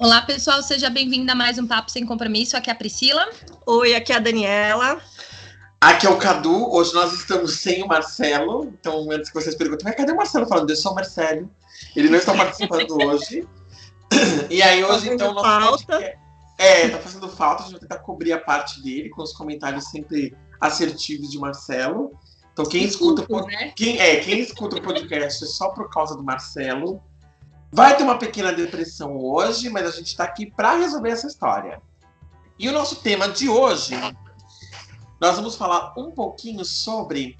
Olá, pessoal, seja bem-vinda a mais um Papo Sem Compromisso. Aqui é a Priscila. Oi, aqui é a Daniela. Aqui é o Cadu. Hoje nós estamos sem o Marcelo. Então, antes que vocês perguntem, mas cadê o Marcelo falando? Eu sou o Marcelo. Ele não está participando hoje. E aí, hoje, tá então, nosso falta. É, tá fazendo falta. A gente vai tentar cobrir a parte dele com os comentários sempre assertivos de Marcelo. Então, quem escuta, né? quem, é, quem escuta o podcast é só por causa do Marcelo. Vai ter uma pequena depressão hoje, mas a gente está aqui para resolver essa história. E o nosso tema de hoje, nós vamos falar um pouquinho sobre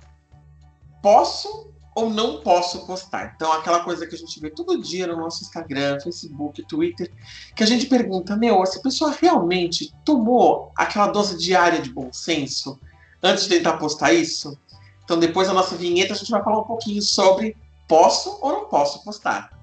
posso ou não posso postar. Então, aquela coisa que a gente vê todo dia no nosso Instagram, Facebook, Twitter, que a gente pergunta, meu, essa pessoa realmente tomou aquela dose diária de bom senso antes de tentar postar isso? Então, depois da nossa vinheta, a gente vai falar um pouquinho sobre posso ou não posso postar.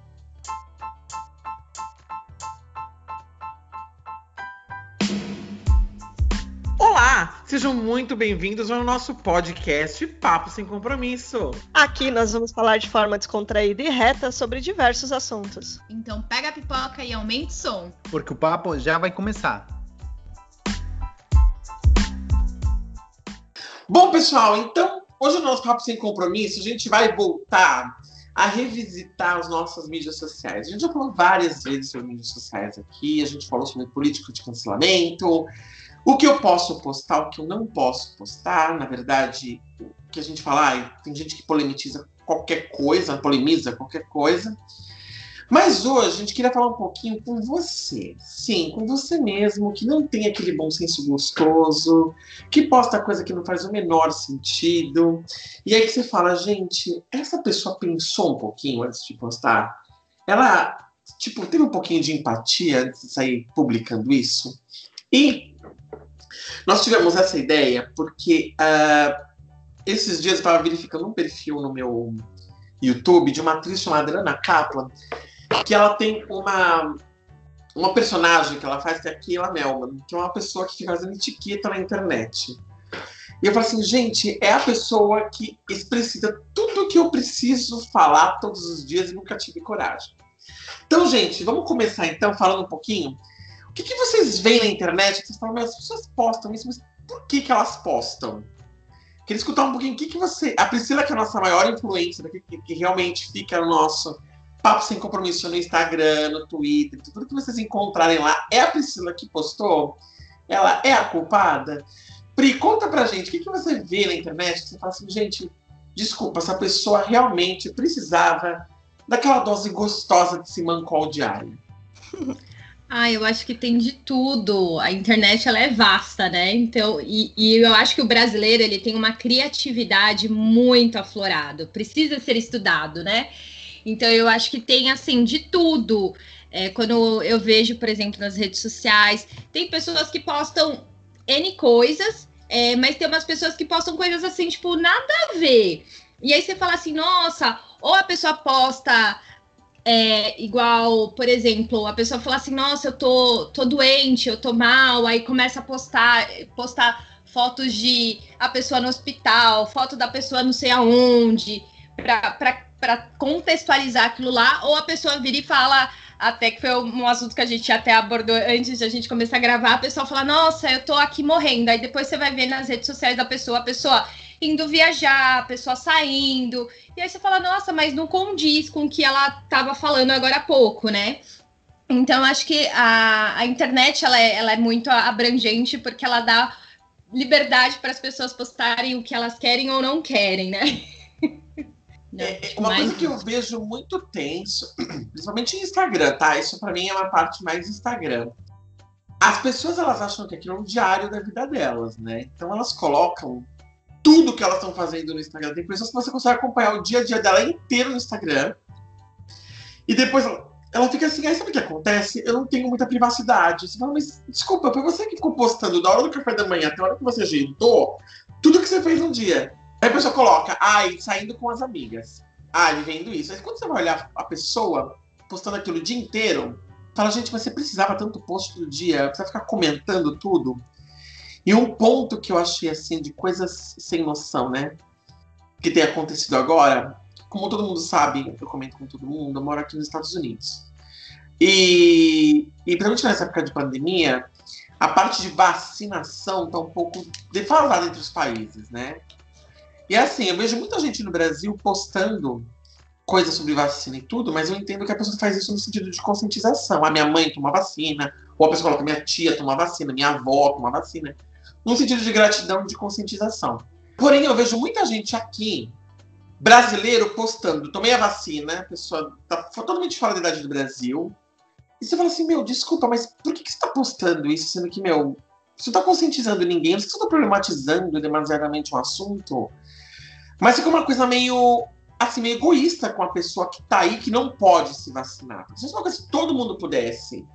Sejam muito bem-vindos ao nosso podcast Papo Sem Compromisso. Aqui nós vamos falar de forma descontraída e reta sobre diversos assuntos. Então pega a pipoca e aumente o som. Porque o papo já vai começar. Bom, pessoal, então hoje no nosso Papo Sem Compromisso a gente vai voltar a revisitar as nossas mídias sociais. A gente já falou várias vezes sobre mídias sociais aqui, a gente falou sobre política de cancelamento, o que eu posso postar, o que eu não posso postar, na verdade, o que a gente fala, ah, tem gente que polemiza qualquer coisa, polemiza qualquer coisa. Mas hoje a gente queria falar um pouquinho com você. Sim, com você mesmo, que não tem aquele bom senso gostoso, que posta coisa que não faz o menor sentido. E aí que você fala, gente, essa pessoa pensou um pouquinho antes de postar? Ela, tipo, teve um pouquinho de empatia antes de sair publicando isso? E nós tivemos essa ideia porque uh, esses dias eu estava verificando um perfil no meu YouTube de uma atriz chamada Ana Kaplan, que ela tem uma, uma personagem que ela faz, que é a Keila Melman, que é uma pessoa que fica fazendo etiqueta na internet. E eu falo assim, gente, é a pessoa que expressa tudo o que eu preciso falar todos os dias e nunca tive coragem. Então, gente, vamos começar então falando um pouquinho que, que vocês veem na internet que vocês falam, mas as pessoas postam isso, mas por que, que elas postam? Queria escutar um pouquinho o que, que você. A Priscila, que é a nossa maior influência, né, que, que, realmente fica no nosso Papo Sem Compromisso no Instagram, no Twitter, tudo que vocês encontrarem lá, é a Priscila que postou? Ela é a culpada? Pri, conta pra gente, o que, que você vê na internet que você fala assim, gente, desculpa, essa pessoa realmente precisava daquela dose gostosa de Simancol diário. Ah, eu acho que tem de tudo. A internet ela é vasta, né? Então, e, e, eu acho que o brasileiro ele tem uma criatividade muito aflorada, precisa ser estudado, né? Então eu acho que tem assim de tudo. É, quando eu vejo, por exemplo, nas redes sociais, tem pessoas que postam N coisas, é, mas tem umas pessoas que postam coisas assim, tipo, nada a ver. E aí você fala assim, nossa, ou a pessoa posta é, igual, por exemplo, a pessoa fala assim, nossa, eu tô, tô doente, eu tô mal, aí começa a postar, postar fotos de a pessoa no hospital, foto da pessoa não sei aonde, para contextualizar aquilo lá, ou a pessoa vira e fala, até que foi um assunto que a gente até abordou antes de a gente começar a gravar, a pessoa fala, nossa, eu tô aqui morrendo, aí depois você vai ver nas redes sociais da pessoa, a pessoa indo viajar, a pessoa saindo. E aí você fala, nossa, mas não condiz com o que ela estava falando agora há pouco, né? Então, acho que a, a internet ela é, ela é muito abrangente porque ela dá liberdade para as pessoas postarem o que elas querem ou não querem, né? Não, é, uma mais... coisa que eu vejo muito tenso, principalmente em Instagram, tá? Isso para mim é uma parte mais Instagram. As pessoas elas acham que aquilo é um diário da vida delas, né? Então elas colocam tudo que elas estão fazendo no Instagram. Tem pessoas que você consegue acompanhar o dia a dia dela inteiro no Instagram. E depois ela fica assim, aí sabe o que acontece? Eu não tenho muita privacidade. Você fala, mas desculpa, foi você que ficou postando da hora do café da manhã até a hora que você jantou, tudo que você fez no dia. Aí a pessoa coloca, ai, saindo com as amigas. Ai, vivendo isso. Aí quando você vai olhar a pessoa postando aquilo o dia inteiro, fala, gente, mas você precisava tanto post todo dia, precisa ficar comentando tudo. E um ponto que eu achei assim de coisas sem noção, né? Que tem acontecido agora, como todo mundo sabe, eu comento com todo mundo, eu moro aqui nos Estados Unidos. E, e principalmente nessa época de pandemia, a parte de vacinação está um pouco defasada entre os países, né? E assim, eu vejo muita gente no Brasil postando coisas sobre vacina e tudo, mas eu entendo que a pessoa faz isso no sentido de conscientização. A minha mãe toma vacina, ou a pessoa coloca minha tia toma vacina, minha avó toma vacina, no sentido de gratidão de conscientização. Porém, eu vejo muita gente aqui, brasileiro, postando, tomei a vacina, a pessoa tá totalmente fora da idade do Brasil, e você fala assim, meu, desculpa, mas por que, que você está postando isso, sendo que, meu, você não está conscientizando ninguém, não se você está problematizando demasiadamente um assunto, mas fica uma coisa meio, assim, meio egoísta com a pessoa que está aí, que não pode se vacinar. Se uma coisa que todo mundo pudesse,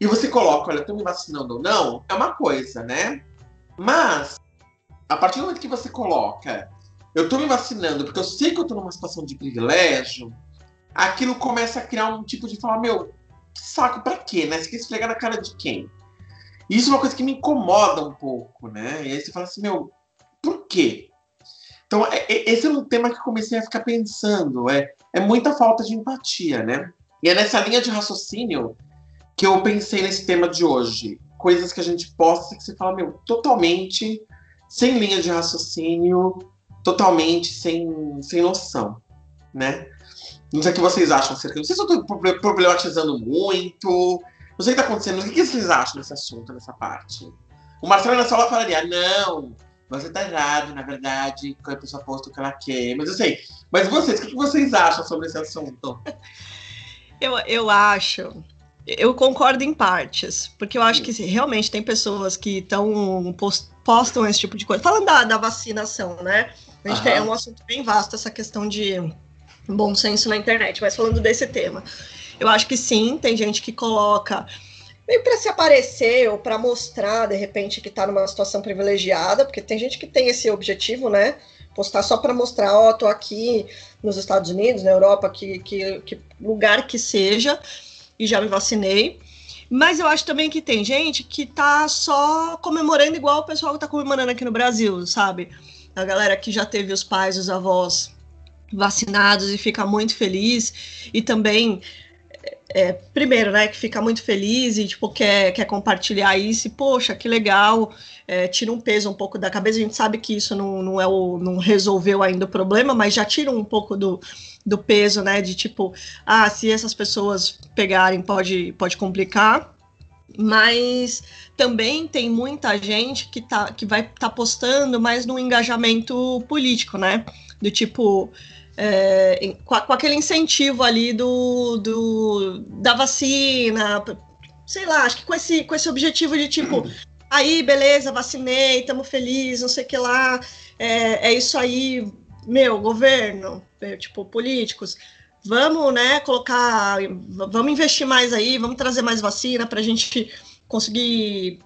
e você coloca, olha, estou me vacinando ou não, é uma coisa, né? Mas, a partir do momento que você coloca, eu estou me vacinando porque eu sei que eu estou numa situação de privilégio, aquilo começa a criar um tipo de falar, meu, saco pra quê, né? Você quer esfregar na cara de quem? E isso é uma coisa que me incomoda um pouco, né? E aí você fala assim, meu, por quê? Então, é, é, esse é um tema que eu comecei a ficar pensando. É, é muita falta de empatia, né? E é nessa linha de raciocínio que eu pensei nesse tema de hoje. Coisas que a gente posta que você fala, meu, totalmente sem linha de raciocínio, totalmente sem, sem noção, né? Não sei o que vocês acham acerca. Não sei se eu estou problematizando muito. Não sei o que está acontecendo. O que vocês acham desse assunto, nessa parte? O Marcelo na sala falaria: não, você está errado, na verdade, a pessoa posta o que ela quer. Mas eu sei. Mas vocês, o que vocês acham sobre esse assunto? Eu, eu acho. Eu concordo em partes, porque eu acho que realmente tem pessoas que estão postam esse tipo de coisa. Falando da, da vacinação, né? A gente é um assunto bem vasto essa questão de bom senso na internet, mas falando desse tema, eu acho que sim, tem gente que coloca meio para se aparecer ou para mostrar de repente que está numa situação privilegiada, porque tem gente que tem esse objetivo, né? Postar só para mostrar, ó, oh, tô aqui nos Estados Unidos, na Europa, que, que, que lugar que seja, e já me vacinei. Mas eu acho também que tem gente que tá só comemorando igual o pessoal que tá comemorando aqui no Brasil, sabe? A galera que já teve os pais, os avós vacinados e fica muito feliz. E também, é, primeiro, né, que fica muito feliz e, tipo, quer, quer compartilhar isso. E, poxa, que legal, é, tira um peso um pouco da cabeça. A gente sabe que isso não, não, é o, não resolveu ainda o problema, mas já tira um pouco do, do peso, né, de tipo, ah, se essas pessoas pegarem, pode, pode complicar. Mas também tem muita gente que, tá, que vai estar tá postando mais no engajamento político, né? Do tipo, é, com, com, aquele incentivo ali do, do, da vacina, sei lá, acho que com esse, com esse objetivo de tipo, aí, beleza, vacinei, estamos felizes, não sei o que lá, é, é isso aí, meu, governo, é, tipo, políticos, vamos, né, colocar, vamos investir mais aí, vamos trazer mais vacina para a gente conseguir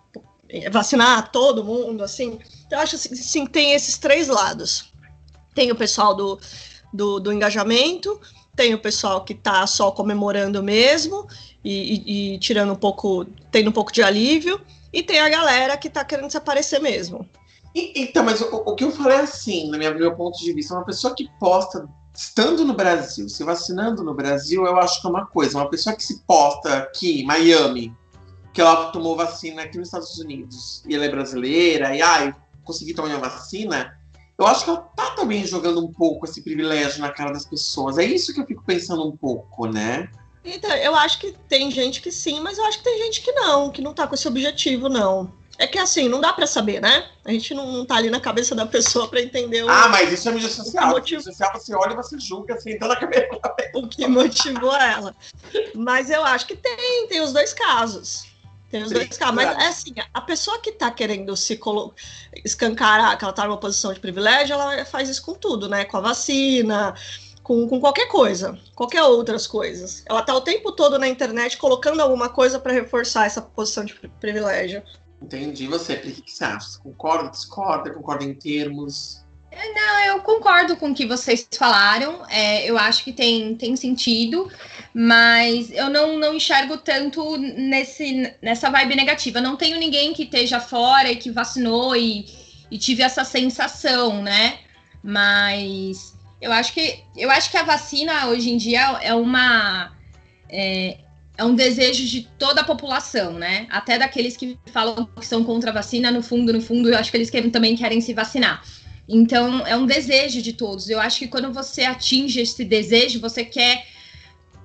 vacinar todo mundo, assim. Eu acho assim, sim, tem esses três lados. Tem o pessoal do, do, do engajamento, tem o pessoal que está só comemorando mesmo e, e, e, tirando um pouco, tendo um pouco de alívio, e tem a galera que está querendo se aparecer mesmo. Então, mas o, o, que eu falei é assim, no meu, meu ponto de vista, uma pessoa que posta estando no Brasil, se vacinando no Brasil, eu acho que é uma coisa. Uma pessoa que se posta aqui Miami, que ela tomou vacina aqui nos Estados Unidos, e ela é brasileira, e ai, consegui tomar minha vacina, eu acho que ela tá também jogando um pouco esse privilégio na cara das pessoas. É isso que eu fico pensando um pouco, né? Então, eu acho que tem gente que sim, mas eu acho que tem gente que não, que não tá com esse objetivo, não. É que assim, não dá para saber, né? A gente não, não tá ali na cabeça da pessoa para entender o. Ah, mas isso é mídia social. Motiv... Mídia social você olha e você julga assim, então na cabeça. o que motivou ela. Mas eu acho que tem, tem os dois casos. Tem os Sim, dois casos. Mas é assim, a pessoa que tá querendo se colo... escancarar que ela tá numa posição de privilégio, ela faz isso com tudo, né? Com a vacina, com, com qualquer coisa, qualquer outras coisas. Ela tá o tempo todo na internet colocando alguma coisa para reforçar essa posição de privilégio. Entendi. Você, o que, você acha? Concorda, discorda, concorda em termos? Não, eu concordo com o que vocês falaram. É, eu acho que tem, tem sentido, mas eu não, não enxergo tanto nesse, nessa vibe negativa. Não tenho ninguém que esteja fora e que vacinou e, e tive essa sensação, né? Mas eu acho que eu acho que a vacina hoje em dia é uma é, é um desejo de toda a população, né? Até daqueles que falam que são contra a vacina, no fundo, no fundo, eu acho que eles também querem se vacinar. Então, é um desejo de todos. Eu acho que quando você atinge esse desejo, você quer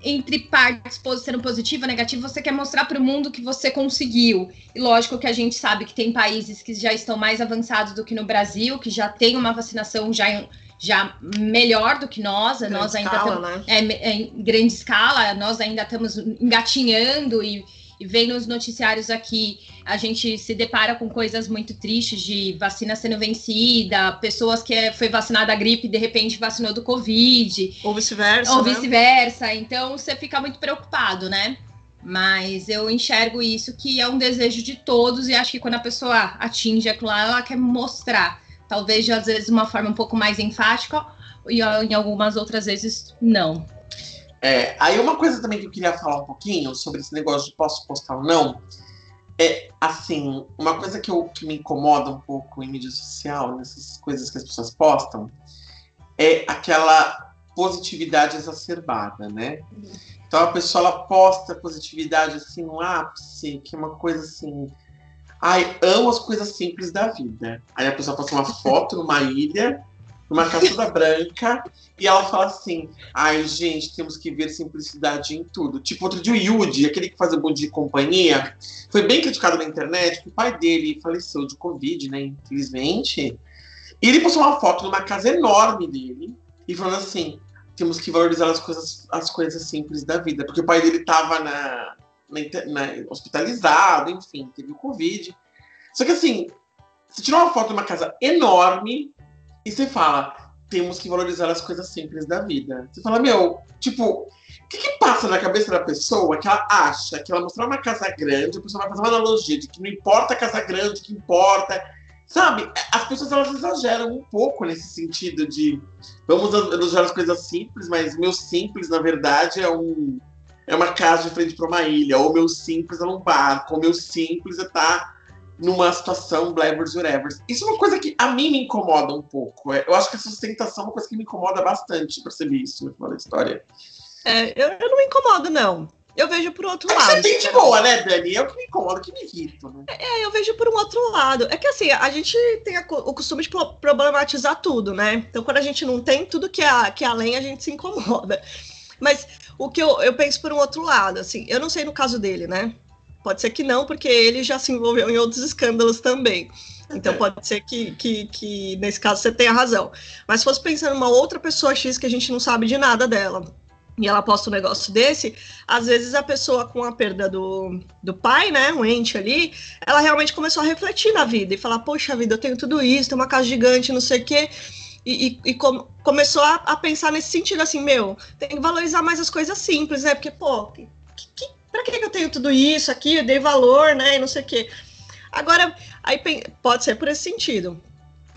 entre partes sendo positiva, negativa, você quer mostrar para o mundo que você conseguiu. E lógico que a gente sabe que tem países que já estão mais avançados do que no Brasil, que já tem uma vacinação já, já melhor do que nós. Grande nós ainda escala, estamos né? é, é, em grande escala, nós ainda estamos engatinhando e e vem nos noticiários aqui, a gente se depara com coisas muito tristes de vacina sendo vencida, pessoas que é, foi vacinada a gripe e de repente vacinou do Covid. Ou vice-versa. Ou né? vice-versa. Então você fica muito preocupado, né? Mas eu enxergo isso que é um desejo de todos, e acho que quando a pessoa atinge aquilo lá, ela quer mostrar. Talvez, às vezes, de uma forma um pouco mais enfática, e em algumas outras vezes, não. É, aí uma coisa também que eu queria falar um pouquinho sobre esse negócio de posso postar ou não, é assim, uma coisa que, eu, que me incomoda um pouco em mídia social, nessas coisas que as pessoas postam, é aquela positividade exacerbada, né? Então a pessoa ela posta positividade assim no ápice, que é uma coisa assim. Ai, amo as coisas simples da vida. Aí a pessoa posta uma foto numa ilha, numa casa toda branca, e ela fala assim: ai, gente, temos que ver simplicidade em tudo. Tipo, outro dia o Yudi, aquele que faz o Bom de Companhia, foi bem criticado na internet, que o pai dele faleceu de Covid, né? Infelizmente. E ele postou uma foto numa casa enorme dele, e falando assim: temos que valorizar as coisas, as coisas simples da vida. Porque o pai dele estava na, na, na, hospitalizado, enfim, teve o Covid. Só que assim, você tirou uma foto de uma casa enorme e você fala, temos que valorizar as coisas simples da vida. Você fala, meu, tipo, o que, que passa na cabeça da pessoa que ela acha que ela mostrar uma casa grande, a pessoa vai fazer uma analogia de que não importa a casa grande, que importa. Sabe, as pessoas elas exageram um pouco nesse sentido de vamos elogiar as coisas simples, mas meu simples, na verdade, é um é uma casa de frente para uma ilha, ou meu simples é um barco, ou meu simples é estar tá numa situação blevers whatever. Isso é uma coisa que a mim me incomoda um pouco. Eu acho que a sustentação é uma coisa que me incomoda bastante, percebi isso no final da história. É, eu, eu não me incomodo, não. Eu vejo por outro é lado. Você tem de boa, né, Dani? É o que me incomoda, que me irrita, né? É, eu vejo por um outro lado. É que assim, a gente tem a, o costume de problematizar tudo, né? Então, quando a gente não tem, tudo que é, que é além, a gente se incomoda. Mas o que eu, eu penso por um outro lado, assim, eu não sei no caso dele, né? Pode ser que não, porque ele já se envolveu em outros escândalos também. Então É. pode ser que, que, que nesse caso você tenha razão. Mas se fosse pensando numa outra pessoa X que a gente não sabe de nada dela, e ela posta um negócio desse, às vezes a pessoa com a perda do, do pai, né, um ente ali, ela realmente começou a refletir na vida e falar, poxa vida, eu tenho tudo isso, tenho uma casa gigante, não sei o quê, e, e, e com- começou a, a pensar nesse sentido, assim, meu, tem que valorizar mais as coisas simples, né, porque, pô, que, que, pra que que eu tenho tudo isso aqui, eu dei valor, né, e não sei o quê. Agora, aí pode ser por esse sentido.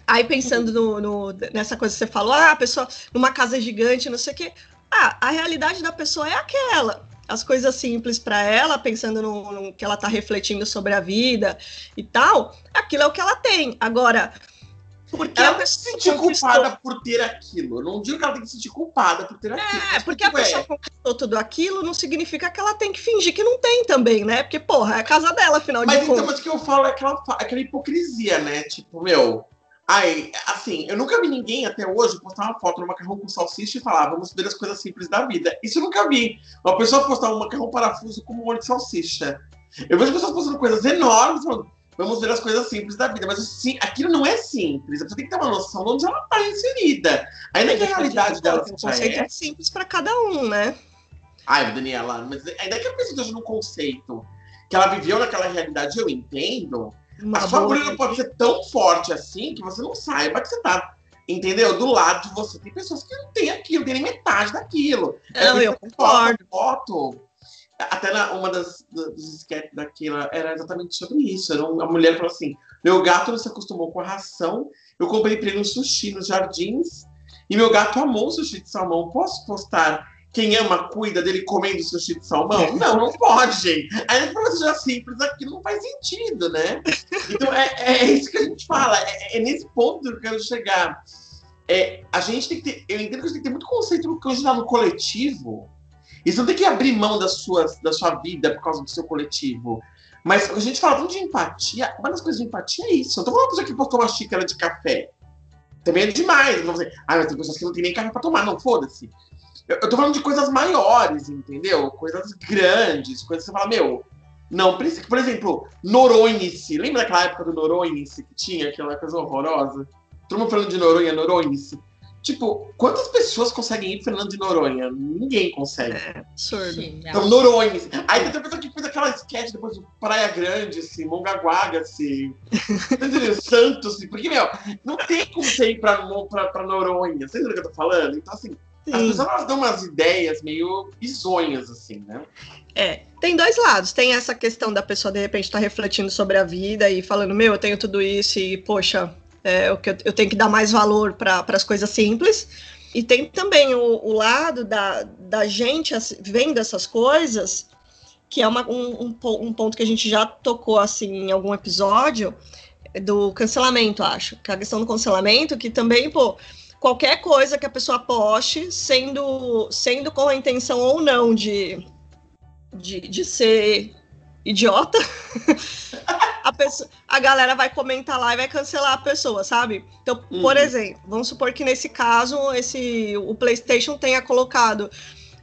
Aí pensando no, no- nessa coisa que você falou, ah, a pessoa numa casa gigante, não sei o quê. Ah, a realidade da pessoa é aquela. As coisas simples para ela, pensando no, no que ela tá refletindo sobre a vida e tal, aquilo é o que ela tem. Agora, porque Ela a não se sentir conquistou- culpada por ter aquilo. Eu não digo que ela tem que se sentir culpada por ter aquilo. É, porque a tipo, pessoa conquistou tudo aquilo, não significa que ela tem que fingir que não tem também, né? Porque, porra, é a casa dela, afinal Mas de então, contas. mas o que eu falo é aquela, aquela hipocrisia, né? Tipo, meu. Ai, assim, eu nunca vi ninguém até hoje postar uma foto no macarrão com salsicha e falar, vamos ver as coisas simples da vida. Isso eu nunca vi. Uma pessoa postar um macarrão parafuso com um molho de salsicha. Eu vejo pessoas postando coisas enormes falando, vamos ver as coisas simples da vida. Mas assim, aquilo não é simples. Pessoa tem que ter uma noção de onde ela está inserida. Ainda que a realidade dela tem um seja conceito essa. simples para cada um, né? Ai, Daniela, mas ainda que a pessoa esteja num conceito que ela viveu naquela realidade, eu entendo. Uma a sua agulha não pode ser tão forte assim que você não saiba que você tá. Entendeu? Do lado de você tem pessoas que não têm aquilo, não tem nem metade daquilo. Não, por eu concordo. Foto. Até na, uma das, dos sketches daquilo era exatamente sobre isso. Era um- a mulher falou assim: meu gato não se acostumou com a ração. Eu comprei pra ele um sushi nos jardins. E meu gato amou o sushi de salmão. Posso postar quem ama cuida dele comendo sushi de salmão? Não, não pode. Aí pra você já simples, aquilo não faz sentido, né? Então é, é isso que a gente fala. É, é nesse ponto que eu quero chegar. É, a gente tem que ter. Eu entendo que a gente tem que ter muito conceito que hoje tá no coletivo. E você não tem que abrir mão das suas, da sua vida por causa do seu coletivo. Mas a gente fala tanto de empatia, uma das coisas de empatia é isso. Eu tô falando uma pessoa que postou uma xícara de café. Também é demais. Não dizer, ah, mas tem pessoas que não tem nem café pra tomar. Não, foda-se. Eu, eu tô falando de coisas maiores, entendeu? Coisas grandes, coisas que você fala, meu, não. Por exemplo, Noronha-se. Lembra daquela época do Noronha-se que tinha, aquela coisa horrorosa? Todo mundo falando de Noronha, Noronha-se. Tipo, quantas pessoas conseguem ir Fernando de Noronha? Ninguém consegue. É, absurdo. Então, Noronha. Aí tem pessoa que fez aquela sketch depois do Praia Grande, assim, Mongaguaga, assim. Santos, assim. Porque, meu, não tem como você ir pra, pra, pra Noronha. Você entendeu o que eu tô falando? Então, assim, Sim. as pessoas elas dão umas ideias meio bizonhas, assim, né? É, tem dois lados. Tem essa questão da pessoa, de repente, estar tá refletindo sobre a vida e falando, meu, eu tenho tudo isso e, poxa, é, eu, eu tenho que dar mais valor para as coisas simples. E tem também o, o, lado da, da gente vendo essas coisas, que é uma, um, um, ponto que a gente já tocou assim em algum episódio, do cancelamento, acho. Que é a questão do cancelamento, que também, pô, qualquer coisa que a pessoa poste, sendo, sendo com a intenção ou não de, de, de ser idiota, a, pessoa, a galera vai comentar lá e vai cancelar a pessoa, sabe? Então, uhum. por exemplo, vamos supor que nesse caso esse, o PlayStation tenha colocado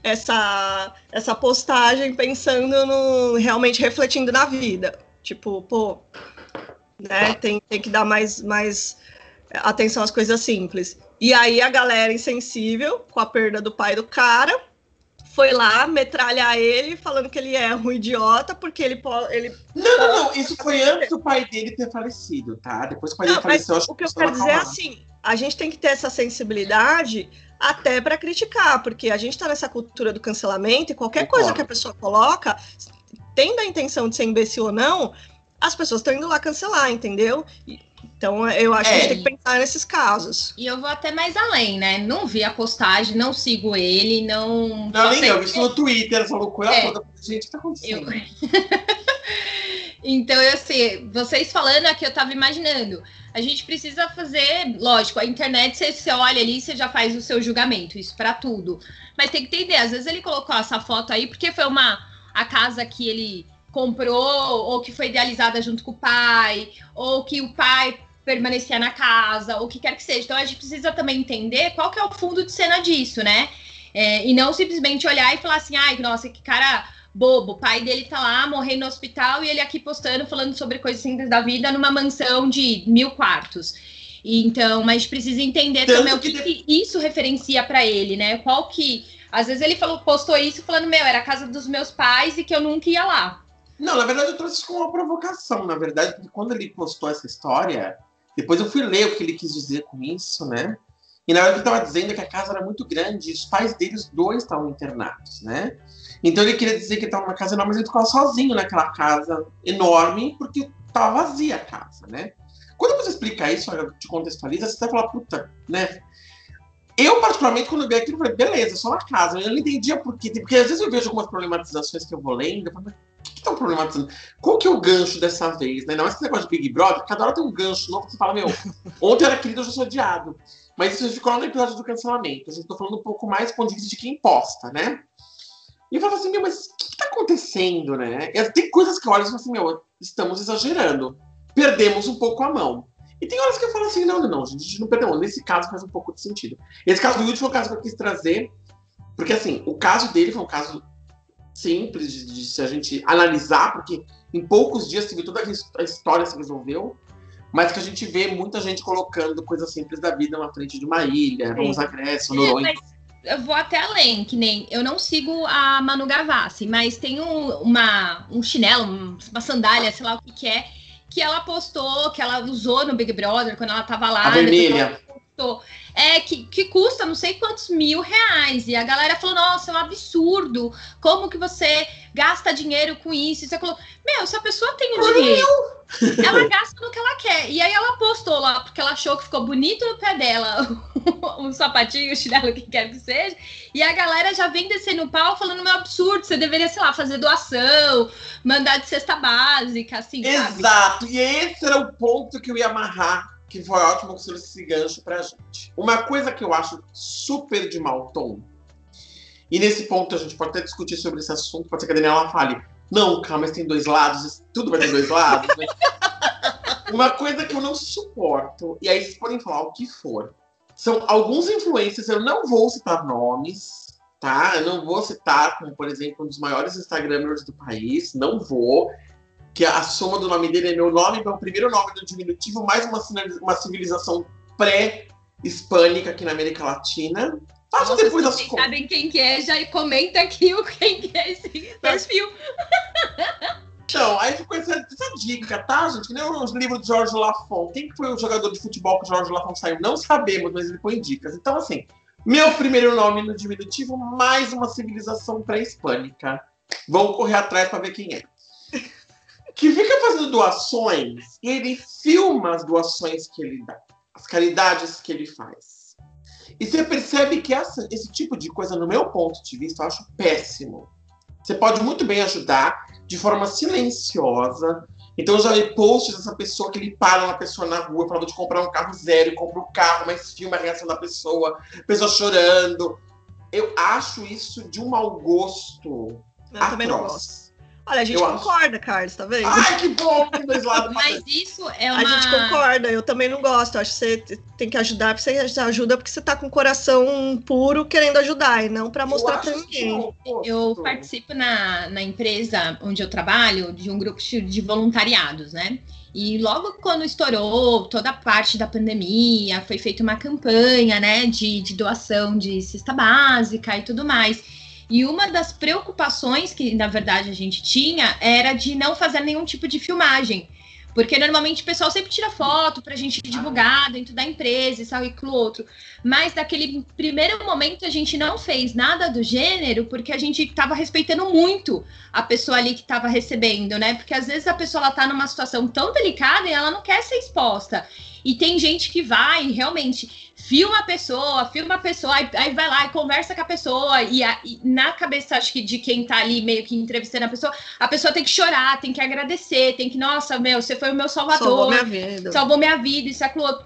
essa, essa postagem pensando no realmente refletindo na vida. Tipo, pô, né, tem, tem que dar mais, mais atenção às coisas simples. E aí a galera insensível, com a perda do pai do cara, foi lá metralhar ele, falando que ele é um idiota, porque ele pode. Ele não, não, não. Isso foi antes do pai dele ter falecido, tá? Depois que o pai dele faleceu, acho O que eu quero dizer é assim: a gente tem que ter essa sensibilidade até para criticar, porque a gente está nessa cultura do cancelamento e qualquer coisa que a pessoa coloca, tendo a intenção de ser imbecil ou não, as pessoas estão indo lá cancelar, entendeu? Então, eu acho é. que a gente tem que pensar nesses casos. E eu vou até mais além, né? Não vi a postagem, não sigo ele, não. Não, nem eu, vi isso no Twitter, essa loucura é. toda. Gente, o que tá acontecendo? Eu... então, eu sei, vocês falando aqui, eu tava imaginando. A gente precisa fazer, lógico, a internet, você, você olha ali, você já faz o seu julgamento, isso para tudo. Mas tem que entender, às vezes ele colocou essa foto aí porque foi uma a casa que ele comprou, ou que foi idealizada junto com o pai, ou que o pai permanecia na casa, ou o que quer que seja. Então a gente precisa também entender qual que é o fundo de cena disso, né? É, e não simplesmente olhar e falar assim, ai, nossa, que cara bobo, o pai dele tá lá morrendo no hospital e ele aqui postando, falando sobre coisas simples da vida numa mansão de mil quartos. Então, mas a gente precisa entender Tanto também o que, que, que isso referencia para ele, né? Qual que. Às vezes ele falou, postou isso falando, meu, era a casa dos meus pais e que eu nunca ia lá. Não, na verdade eu trouxe isso como uma provocação, na verdade, quando ele postou essa história, depois eu fui ler o que ele quis dizer com isso, né? E na verdade ele estava dizendo que a casa era muito grande e os pais deles dois estavam internados, né? Então ele queria dizer que estava numa casa enorme, mas ele ficava sozinho naquela casa enorme, porque estava vazia a casa, né? Quando você explica isso, te contextualiza, você vai falar, puta, né? Eu, particularmente, quando eu vi aquilo, eu falei, beleza, só na casa. Eu não entendia por quê. Porque às vezes eu vejo algumas problematizações que eu vou lendo, eu falo, estão problematizando? Qual que é o gancho dessa vez, né? Não é esse negócio de Big Brother, cada hora tem um gancho novo que você fala, meu, ontem era querido, hoje eu sou odiado. Mas isso ficou lá no episódio do cancelamento. A gente tá falando um pouco mais do ponto de vista de quem posta, né? E eu falo assim, meu, mas o que, que tá acontecendo, né? E tem coisas que eu olho e falo assim, meu, estamos exagerando. Perdemos um pouco a mão. E tem horas que eu falo assim, não, não, não, gente, a gente não perdeu. Nesse caso faz um pouco de sentido. Esse caso do último caso que eu quis trazer, porque assim, o caso dele foi um caso simples de, de, se a gente analisar, porque em poucos dias se viu toda a história se resolveu, mas que a gente vê muita gente colocando coisas simples da vida na frente de uma ilha, vamos à Grécia, Noronha. eu vou até além, que nem eu não sigo a Manu Gavassi, mas tem um, uma, um chinelo, uma sandália, sei lá o que, que é, que ela postou, que ela usou no Big Brother quando ela tava lá. A vermelha. É que, que custa não sei quantos mil reais. E a galera falou: nossa, é um absurdo. Como que você gasta dinheiro com isso? E você falou: meu, se a pessoa tem o dinheiro, ela gasta no que ela quer. E aí ela postou lá, porque ela achou que ficou bonito no pé dela um sapatinho, um chinelo, o que quer que seja. E a galera já vem descendo o pau falando: meu, absurdo, você deveria, sei lá, fazer doação, mandar de cesta básica, assim. Exato. Sabe? E esse era o ponto que eu ia amarrar que foi ótimo que você esse gancho pra gente. Uma coisa que eu acho super de mau tom E nesse ponto a gente pode até discutir sobre esse assunto, pode ser que a Daniela fale, não, calma, mas tem dois lados, tudo vai ter dois lados, né? Uma coisa que eu não suporto, e aí vocês podem falar o que for, são alguns influencers, eu não vou citar nomes, tá? Eu não vou citar, como por exemplo, um dos maiores Instagramers do país, não vou. Que a soma do nome dele é meu nome, meu primeiro nome do diminutivo, mais uma, uma civilização pré-hispânica aqui na América Latina. Faço Nossa, depois as contas. sabem quem que é, já comenta aqui o quem que é esse perfil. Então, aí ficou essa, essa dica, tá, gente? Que nem os livros de Jorge Lafon. Quem que foi o jogador de futebol que o Jorge Lafon saiu? Não sabemos, mas ele põe dicas. Então, assim, meu primeiro nome no diminutivo, mais uma civilização pré-hispânica. Vamos correr atrás para ver quem é. Que fica fazendo doações e ele filma as doações que ele dá, as caridades que ele faz. E você percebe que essa, esse tipo de coisa, no meu ponto de vista, eu acho péssimo. Você pode muito bem ajudar de forma silenciosa. Então eu já vi posts dessa pessoa que ele para uma pessoa na rua falando de comprar um carro zero e compra o um carro, mas filma a reação da pessoa, pessoa chorando. Eu acho isso de um mau gosto. Eu atroz. também não gosto. Olha, a gente eu concorda, acho. Carlos, tá vendo? Ai, que bom! Dois lados Mas isso é uma... A gente concorda, eu também não gosto. Acho que você tem que ajudar, porque você ajuda porque você tá com o coração puro querendo ajudar, e não para mostrar para ninguém. Eu participo na, na empresa onde eu trabalho de um grupo de voluntariados, né? E logo quando estourou toda a parte da pandemia, foi feita uma campanha, né, de, de doação de cesta básica e tudo mais. E uma das preocupações que, na verdade, a gente tinha era de não fazer nenhum tipo de filmagem. Porque normalmente o pessoal sempre tira foto para a gente divulgar dentro da empresa e tal e aquilo outro. Mas naquele primeiro momento a gente não fez nada do gênero porque a gente estava respeitando muito a pessoa ali que estava recebendo, né? Porque às vezes a pessoa ela tá numa situação tão delicada e ela não quer ser exposta. E tem gente que vai realmente filma a pessoa, filma a pessoa, aí, aí vai lá e conversa com a pessoa. E, a, e, na cabeça, acho que de quem tá ali meio que entrevistando a pessoa, a pessoa tem que chorar, tem que agradecer, tem que, nossa, meu, você foi o meu salvador. Salvou minha vida. Salvou minha vida, isso, aquilo outro.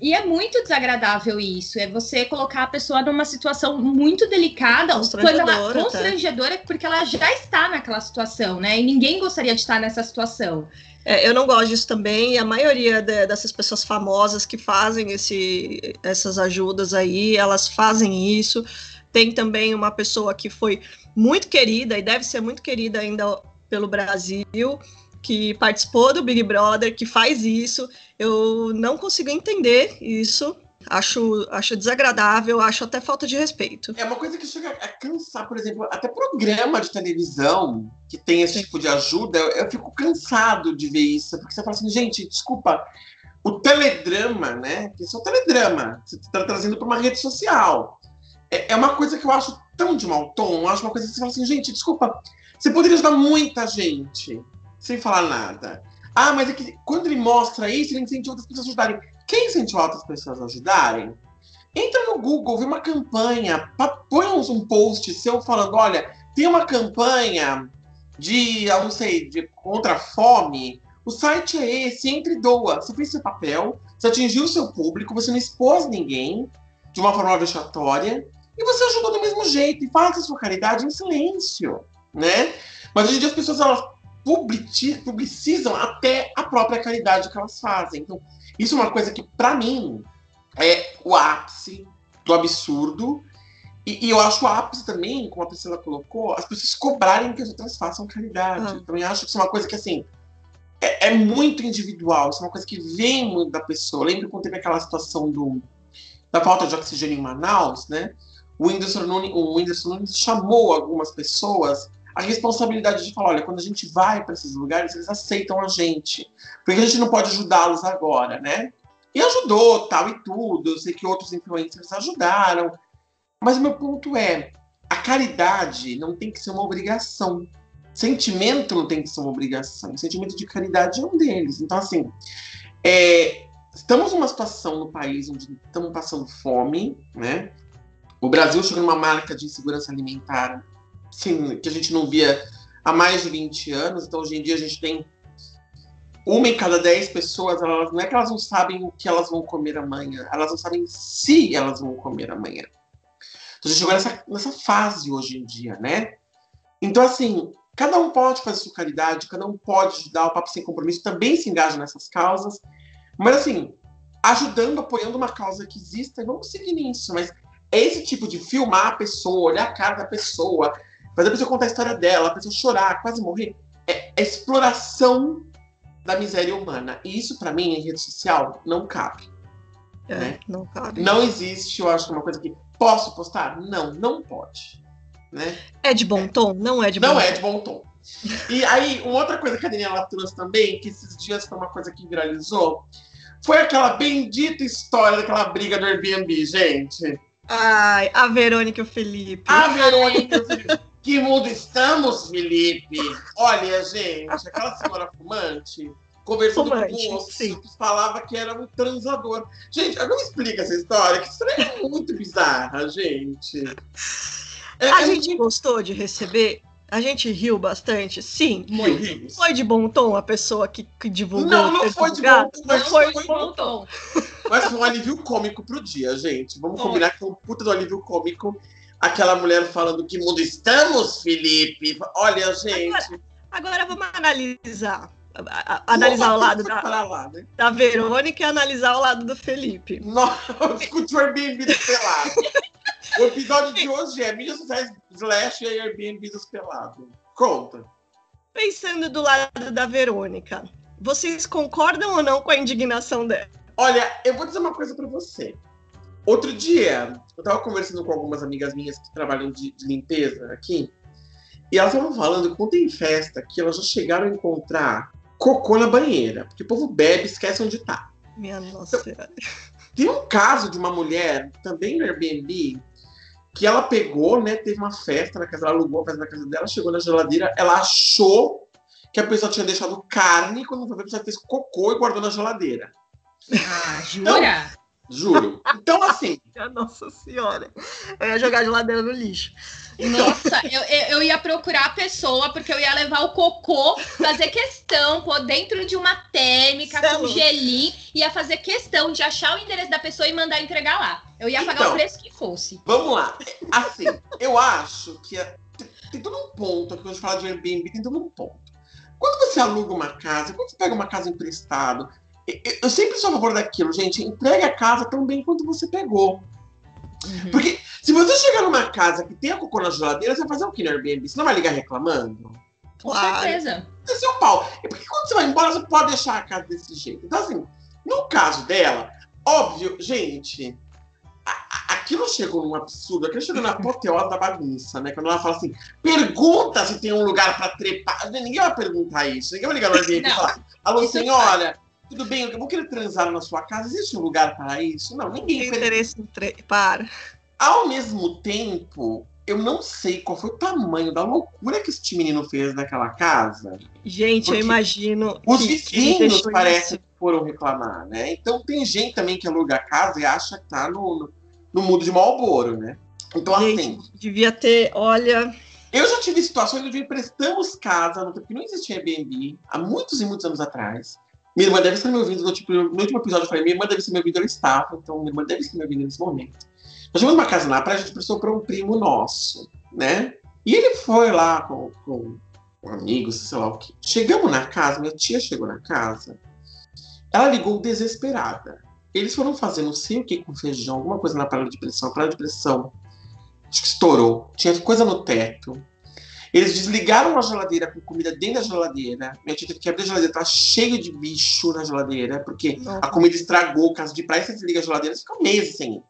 E é muito desagradável isso, é você colocar a pessoa numa situação muito delicada, constrangedora, ela, constrangedora porque ela já está naquela situação, né? E ninguém gostaria de estar nessa situação. É, eu não gosto disso também, e a maioria de, dessas pessoas famosas que fazem esse, essas ajudas aí, elas fazem isso. Tem também uma pessoa que foi muito querida, e deve ser muito querida ainda pelo Brasil, que participou do Big Brother, que faz isso. Eu não consigo entender isso. Acho, acho desagradável, acho até falta de respeito. É uma coisa que chega a cansar, por exemplo, até programa de televisão que tem esse Sim. tipo de ajuda, eu, eu, fico cansado de ver isso, porque você fala assim, gente, desculpa, o teledrama, né? Isso é o teledrama, você está trazendo para uma rede social. É, é, uma coisa que eu acho tão de mau tom, eu acho uma coisa que você fala assim, gente, desculpa, você poderia ajudar muita gente sem falar nada. Ah, mas é que quando ele mostra isso, ele incentiva outras pessoas a ajudarem. Quem incentiva outras pessoas a ajudarem? Entra no Google, vê uma campanha, põe um post seu falando: olha, tem uma campanha de, eu não sei, de contra a fome. O site é esse, entre e doa. Você fez seu papel, você atingiu o seu público, você não expôs ninguém de uma forma vexatória e você ajudou do mesmo jeito. E faça a sua caridade em silêncio, né? Mas hoje em dia as pessoas elas publicizam até a própria caridade que elas fazem. Então, isso é uma coisa que, para mim, é o ápice do absurdo. E, e, eu acho o ápice também, como a Priscila colocou, as pessoas cobrarem que as outras façam caridade. Ah. Eu também acho que isso é uma coisa que, assim, é, é, muito individual. Isso é uma coisa que vem muito da pessoa. Lembra quando teve aquela situação do, da falta de oxigênio em Manaus, né? O Whindersson Nunes, o Whindersson Nunes chamou algumas pessoas a responsabilidade de falar, olha, quando a gente vai para esses lugares, eles aceitam a gente. Porque a gente não pode ajudá-los agora, né? E ajudou, tal e tudo. Eu sei que outros influencers ajudaram. Mas o meu ponto é, a caridade não tem que ser uma obrigação. Sentimento não tem que ser uma obrigação. Sentimento de caridade é um deles. Então, assim, é, estamos numa situação no país onde estamos passando fome, né? O Brasil chegou numa marca de insegurança alimentar sim, que a gente não via há mais de 20 anos. Então, hoje em dia, a gente tem uma em cada dez pessoas, elas, não é que elas não sabem o que elas vão comer amanhã, elas não sabem se elas vão comer amanhã. Então a gente chegou nessa, nessa fase hoje em dia, né? Então, assim, cada um pode fazer sua caridade, cada um pode ajudar, o Papo Sem Compromisso também se engaja nessas causas, mas assim, ajudando, apoiando uma causa que exista, vamos seguir nisso, mas esse tipo de filmar a pessoa, olhar a cara da pessoa, fazer a pessoa contar a história dela, a pessoa chorar, quase morrer, é, é exploração da miséria humana. E isso, para mim, em rede social, não cabe. É, né? Não cabe. Não existe, eu acho que é uma coisa que posso postar? Não, não pode. Né? É de bom tom? Não é de bom Não tom. é de bom tom. E aí, uma outra coisa que a Daniela trouxe também, que esses dias foi uma coisa que viralizou, foi aquela bendita história daquela briga do Airbnb, gente. Ai, a Verônica e o Felipe. A Verônica e o Felipe. Que mundo estamos, Felipe? Olha, gente, aquela senhora fumante conversando Fumante, com o sim. que falava que era um transador. Gente, não me explica essa história, que história é muito bizarra, gente. É, A é gente muito gostou de receber? A gente riu bastante? Sim. horrível. Foi de bom tom a pessoa que, que divulgou? Não, não foi de bom tom, Não foi foi de bom tom. Mas foi um alívio cômico pro dia, gente. Vamos Foi. combinar que é um puta do alívio cômico. Aquela mulher falando que mundo estamos, Felipe. Olha, gente. Agora vamos analisar. A- a- Analisar o lado da, lá, né? da Verônica e analisar o lado do Felipe. Nossa, discute o Airbnb dos pelados. o episódio de hoje é mídias sociais slash e Airbnb dos pelados. Conta. Pensando do lado da Verônica, vocês concordam ou não com a indignação dela? Olha, eu vou dizer uma coisa pra você. Outro dia, eu tava conversando com algumas amigas minhas que trabalham de, de limpeza aqui, e elas estavam falando que quando tem festa que elas já chegaram a encontrar cocô na banheira, porque o povo bebe e esquece onde tá. Minha nossa senhora. Tem um caso de uma mulher, também no Airbnb, que ela pegou, né? Teve uma festa na casa, ela alugou a festa na casa dela, chegou na geladeira, ela achou que a pessoa tinha deixado carne, quando foi ver, a pessoa fez cocô e guardou na geladeira. Ah, jura? Juro. Então, assim, nossa senhora. Eu ia jogar a geladeira no lixo. Nossa, eu, eu, ia procurar a pessoa, porque eu ia levar o cocô, fazer questão, pôr dentro de uma térmica é com gelim, ia fazer questão de achar o endereço da pessoa e mandar entregar lá. Eu ia pagar Então. o preço que fosse. vamos lá. Assim, eu acho que é- tem, tem todo um ponto, aqui quando a gente fala de Airbnb, tem todo um ponto. Quando você aluga uma casa, quando você pega uma casa emprestada, eu, sempre sou a favor daquilo, gente. Entregue a casa tão bem quanto você pegou. Uhum. Porque se você chegar numa casa que tem a cocô na geladeira, você vai fazer o que no Airbnb? Você não vai ligar reclamando? Com Claro. certeza. é seu pau. E porque quando você vai embora, você pode deixar a casa desse jeito. Então, assim, no caso dela, óbvio, gente, a- a- aquilo chegou num absurdo, aquilo chegou na apoteose da bagunça, né? Quando ela fala assim, pergunta se tem um lugar pra trepar. Ninguém vai perguntar isso. Ninguém vai ligar no Airbnb e falar, alô, Isso senhora, tudo bem, eu vou querer transar na sua casa. Existe um lugar para isso? Não, ninguém Tem interesse em tre... Para. Ao mesmo tempo, eu não sei qual foi o tamanho da loucura que este menino fez naquela casa. Gente, Porque eu imagino. Os vizinhos deixou parece isso. que foram reclamar, né? Então tem gente também que aluga a casa e acha que tá no, no, mundo de Malboro, né? Então, assim, Gente, devia ter, olha. eu já tive situações onde emprestamos casa, no tempo que não existia Airbnb, há muitos e muitos anos atrás. Minha irmã deve estar me ouvindo, no, tipo, no último episódio eu falei, minha irmã deve estar me ouvindo, eu estava, então minha irmã deve estar me ouvindo nesse momento. Nós tivemos uma casa na praia, a gente prestou para um primo nosso, né? E ele foi lá com, com um amigo, sei lá o que. Chegamos na casa, minha tia chegou na casa, ela ligou desesperada. Eles foram fazer não sei o que com feijão, alguma coisa na panela de pressão, a panela de pressão acho que estourou, tinha coisa no teto. Eles desligaram a geladeira com comida dentro da geladeira. Minha tia teve que abrir a geladeira, tá cheio de bicho na geladeira, porque a comida estragou, casa de praia, você desliga a geladeira, você fica meses sem ir.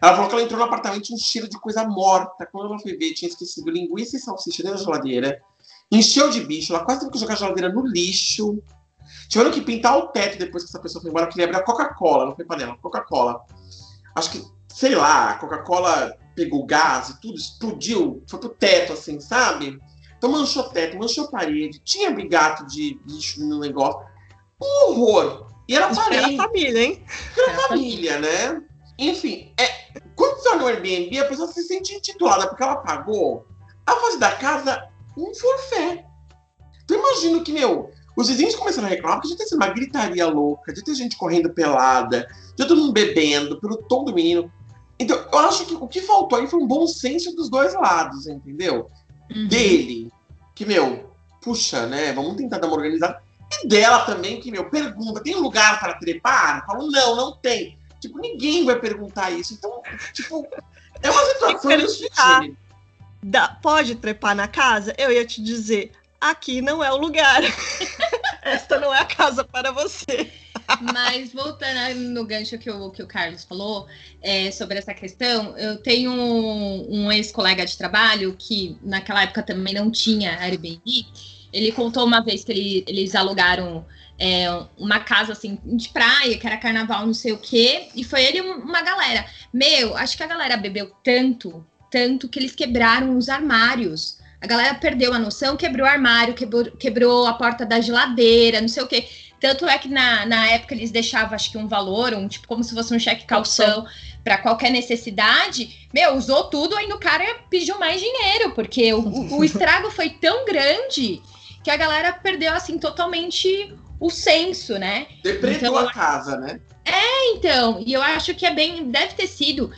Ela falou que ela entrou no apartamento um cheiro de coisa morta. Quando ela foi ver, tinha esquecido linguiça e salsicha dentro da geladeira. Encheu de bicho, ela quase teve que jogar a geladeira no lixo. Tiveram que pintar o teto depois que essa pessoa foi embora, que ele abriu a Coca-Cola, não foi panela, Coca-Cola. Acho que, sei lá, a Coca-Cola pegou gás e tudo, explodiu, foi pro teto, assim, sabe? Então manchou teto, manchou parede, tinha brigato de lixo no negócio. Um horror. E era Era parede família, hein? era família, né? Enfim, é, quando você olha no Airbnb, a pessoa se sente intitulada porque ela pagou a fazer da casa um forfé. Então imagino que, meu, os vizinhos começaram a reclamar porque já tem sido uma gritaria louca, de ter gente correndo pelada, de todo mundo bebendo, pelo tom do menino. Então, eu acho que o que faltou aí foi um bom senso dos dois lados, entendeu? Uhum. Dele, que, meu, puxa, né? Vamos tentar dar uma organizada. E dela também, que, meu, pergunta: tem lugar para trepar? Eu falo, não, não tem. Tipo, ninguém vai perguntar isso. Então, tipo, é uma situação. Dá- pode trepar na casa? Eu ia te dizer, aqui não é o lugar. Esta não é a casa para você. Mas voltando no gancho que o, que o Carlos falou é, sobre essa questão, eu tenho um, um ex-colega de trabalho que naquela época também não tinha Airbnb. Ele contou uma vez que ele- eles alugaram é, uma casa assim de praia, que era carnaval, não sei o quê, e foi ele e uma galera. Meu, acho que a galera bebeu tanto, tanto que eles quebraram os armários. A galera perdeu a noção, quebrou o armário, quebrou, quebrou a porta da geladeira, não sei o quê. Tanto é que na, na época eles deixavam, acho que um valor, um tipo como se fosse um cheque calção para qualquer necessidade. Meu, usou tudo, aí o cara pediu mais dinheiro, porque o, o- o estrago foi tão grande que a galera perdeu assim totalmente o senso, né? Depredou Então, a casa, né? Então, e eu acho que é bem. Deve ter sido,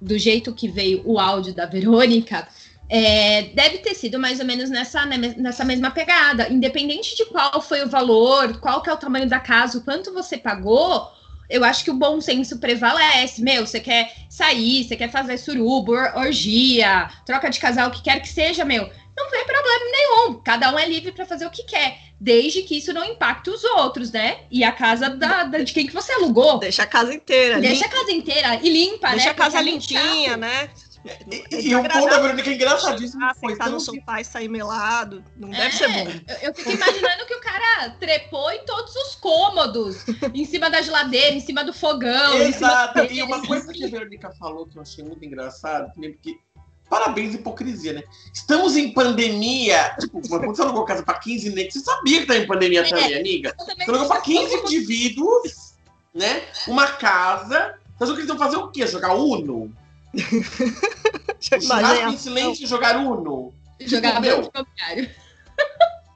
do jeito que veio o áudio da Verônica, é, deve ter sido mais ou menos nessa, né, nessa mesma pegada. Independente de qual foi o valor, qual que é o tamanho da casa, o quanto você pagou, eu acho que o bom senso prevalece. Meu, você quer sair, você quer fazer surubo, or- orgia, troca de casal, o que quer que seja, meu. Não tem problema nenhum. Cada um é livre para fazer o que quer, desde que isso não impacte os outros, né? E a casa da- da- de quem que você alugou. Deixa a casa inteira. Deixa lim- a casa inteira e limpa, deixa né? a casa Porque limpinha, né? E, e o ponto da Verônica é engraçadíssimo. Ah, Foi sentar tão no sofá e sair melado. Não deve É, ser bom. Eu, eu fico imaginando que o cara trepou em todos os cômodos, em cima da geladeira, em cima do fogão, em cima Exato. do... E uma coisa que a Verônica falou que eu achei muito engraçado, também porque. Parabéns, hipocrisia, né? Estamos em pandemia. Tipo, quando você alugou casa pra 15 negros, você sabia que tá em pandemia É. também, amiga? Também Você alugou pra não 15 sei indivíduos, né? Uma casa. Você achou que eles vão fazer o quê? Jogar Uno? Mas churrasco é, em silêncio e jogar Uno? Jogar Meu.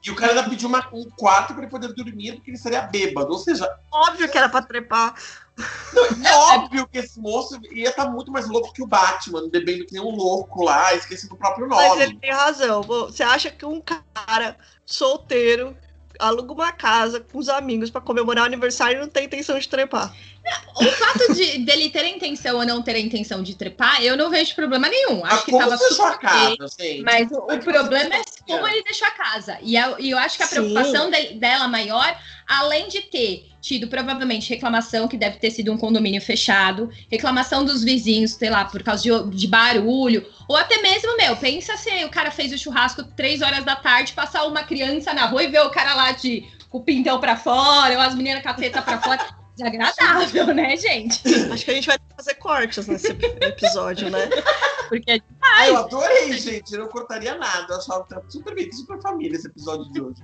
E o cara ainda pediu uma- um quarto pra ele poder dormir porque ele seria bêbado. Ou seja, óbvio que era pra trepar. é óbvio que esse moço ia estar muito mais louco que o Batman, bebendo que nem um louco lá, esquecendo o próprio Mas nome. ele tem razão. Você acha que um cara solteiro aluga uma casa com os amigos pra comemorar o aniversário e não tem intenção de trepar? O fato de, dele ter a intenção ou não ter a intenção de trepar, eu não vejo problema nenhum. Mas Acho que como deixou a casa, gente? Mas o, é o problema é como ele deixou a casa. E eu, e eu acho que a preocupação de- dela maior, além de ter tido provavelmente reclamação, que deve ter sido um condomínio fechado, reclamação dos vizinhos, sei lá, por causa de, de barulho, ou até mesmo, meu, pensa se o cara fez o churrasco três horas da tarde, passar uma criança na rua e ver o cara lá de com o pintão pra fora, ou as meninas com a teta pra fora. Desagradável, né, gente? Acho que a gente vai ter que fazer cortes nesse episódio, né? Porque Ah, eu adorei, gente. Eu não cortaria nada. Eu achava que super bem, super família esse episódio de hoje.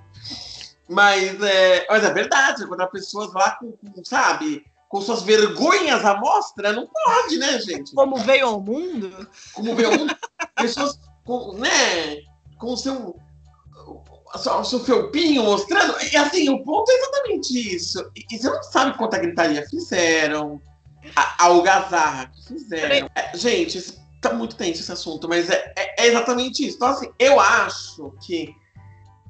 Mas é, mas é verdade, você encontrar pessoas lá com, com, sabe, com suas vergonhas à mostra, não pode, né, gente? Como veio ao mundo, Como ver um, pessoas com, né, com o seu, o seu, o felpinho mostrando. E assim, o ponto é exatamente isso. E, e você não sabe quanta gritaria fizeram, a, a algazarra que fizeram. É, gente, tá muito tenso esse assunto, mas é, é- é exatamente isso. Então, assim, eu acho que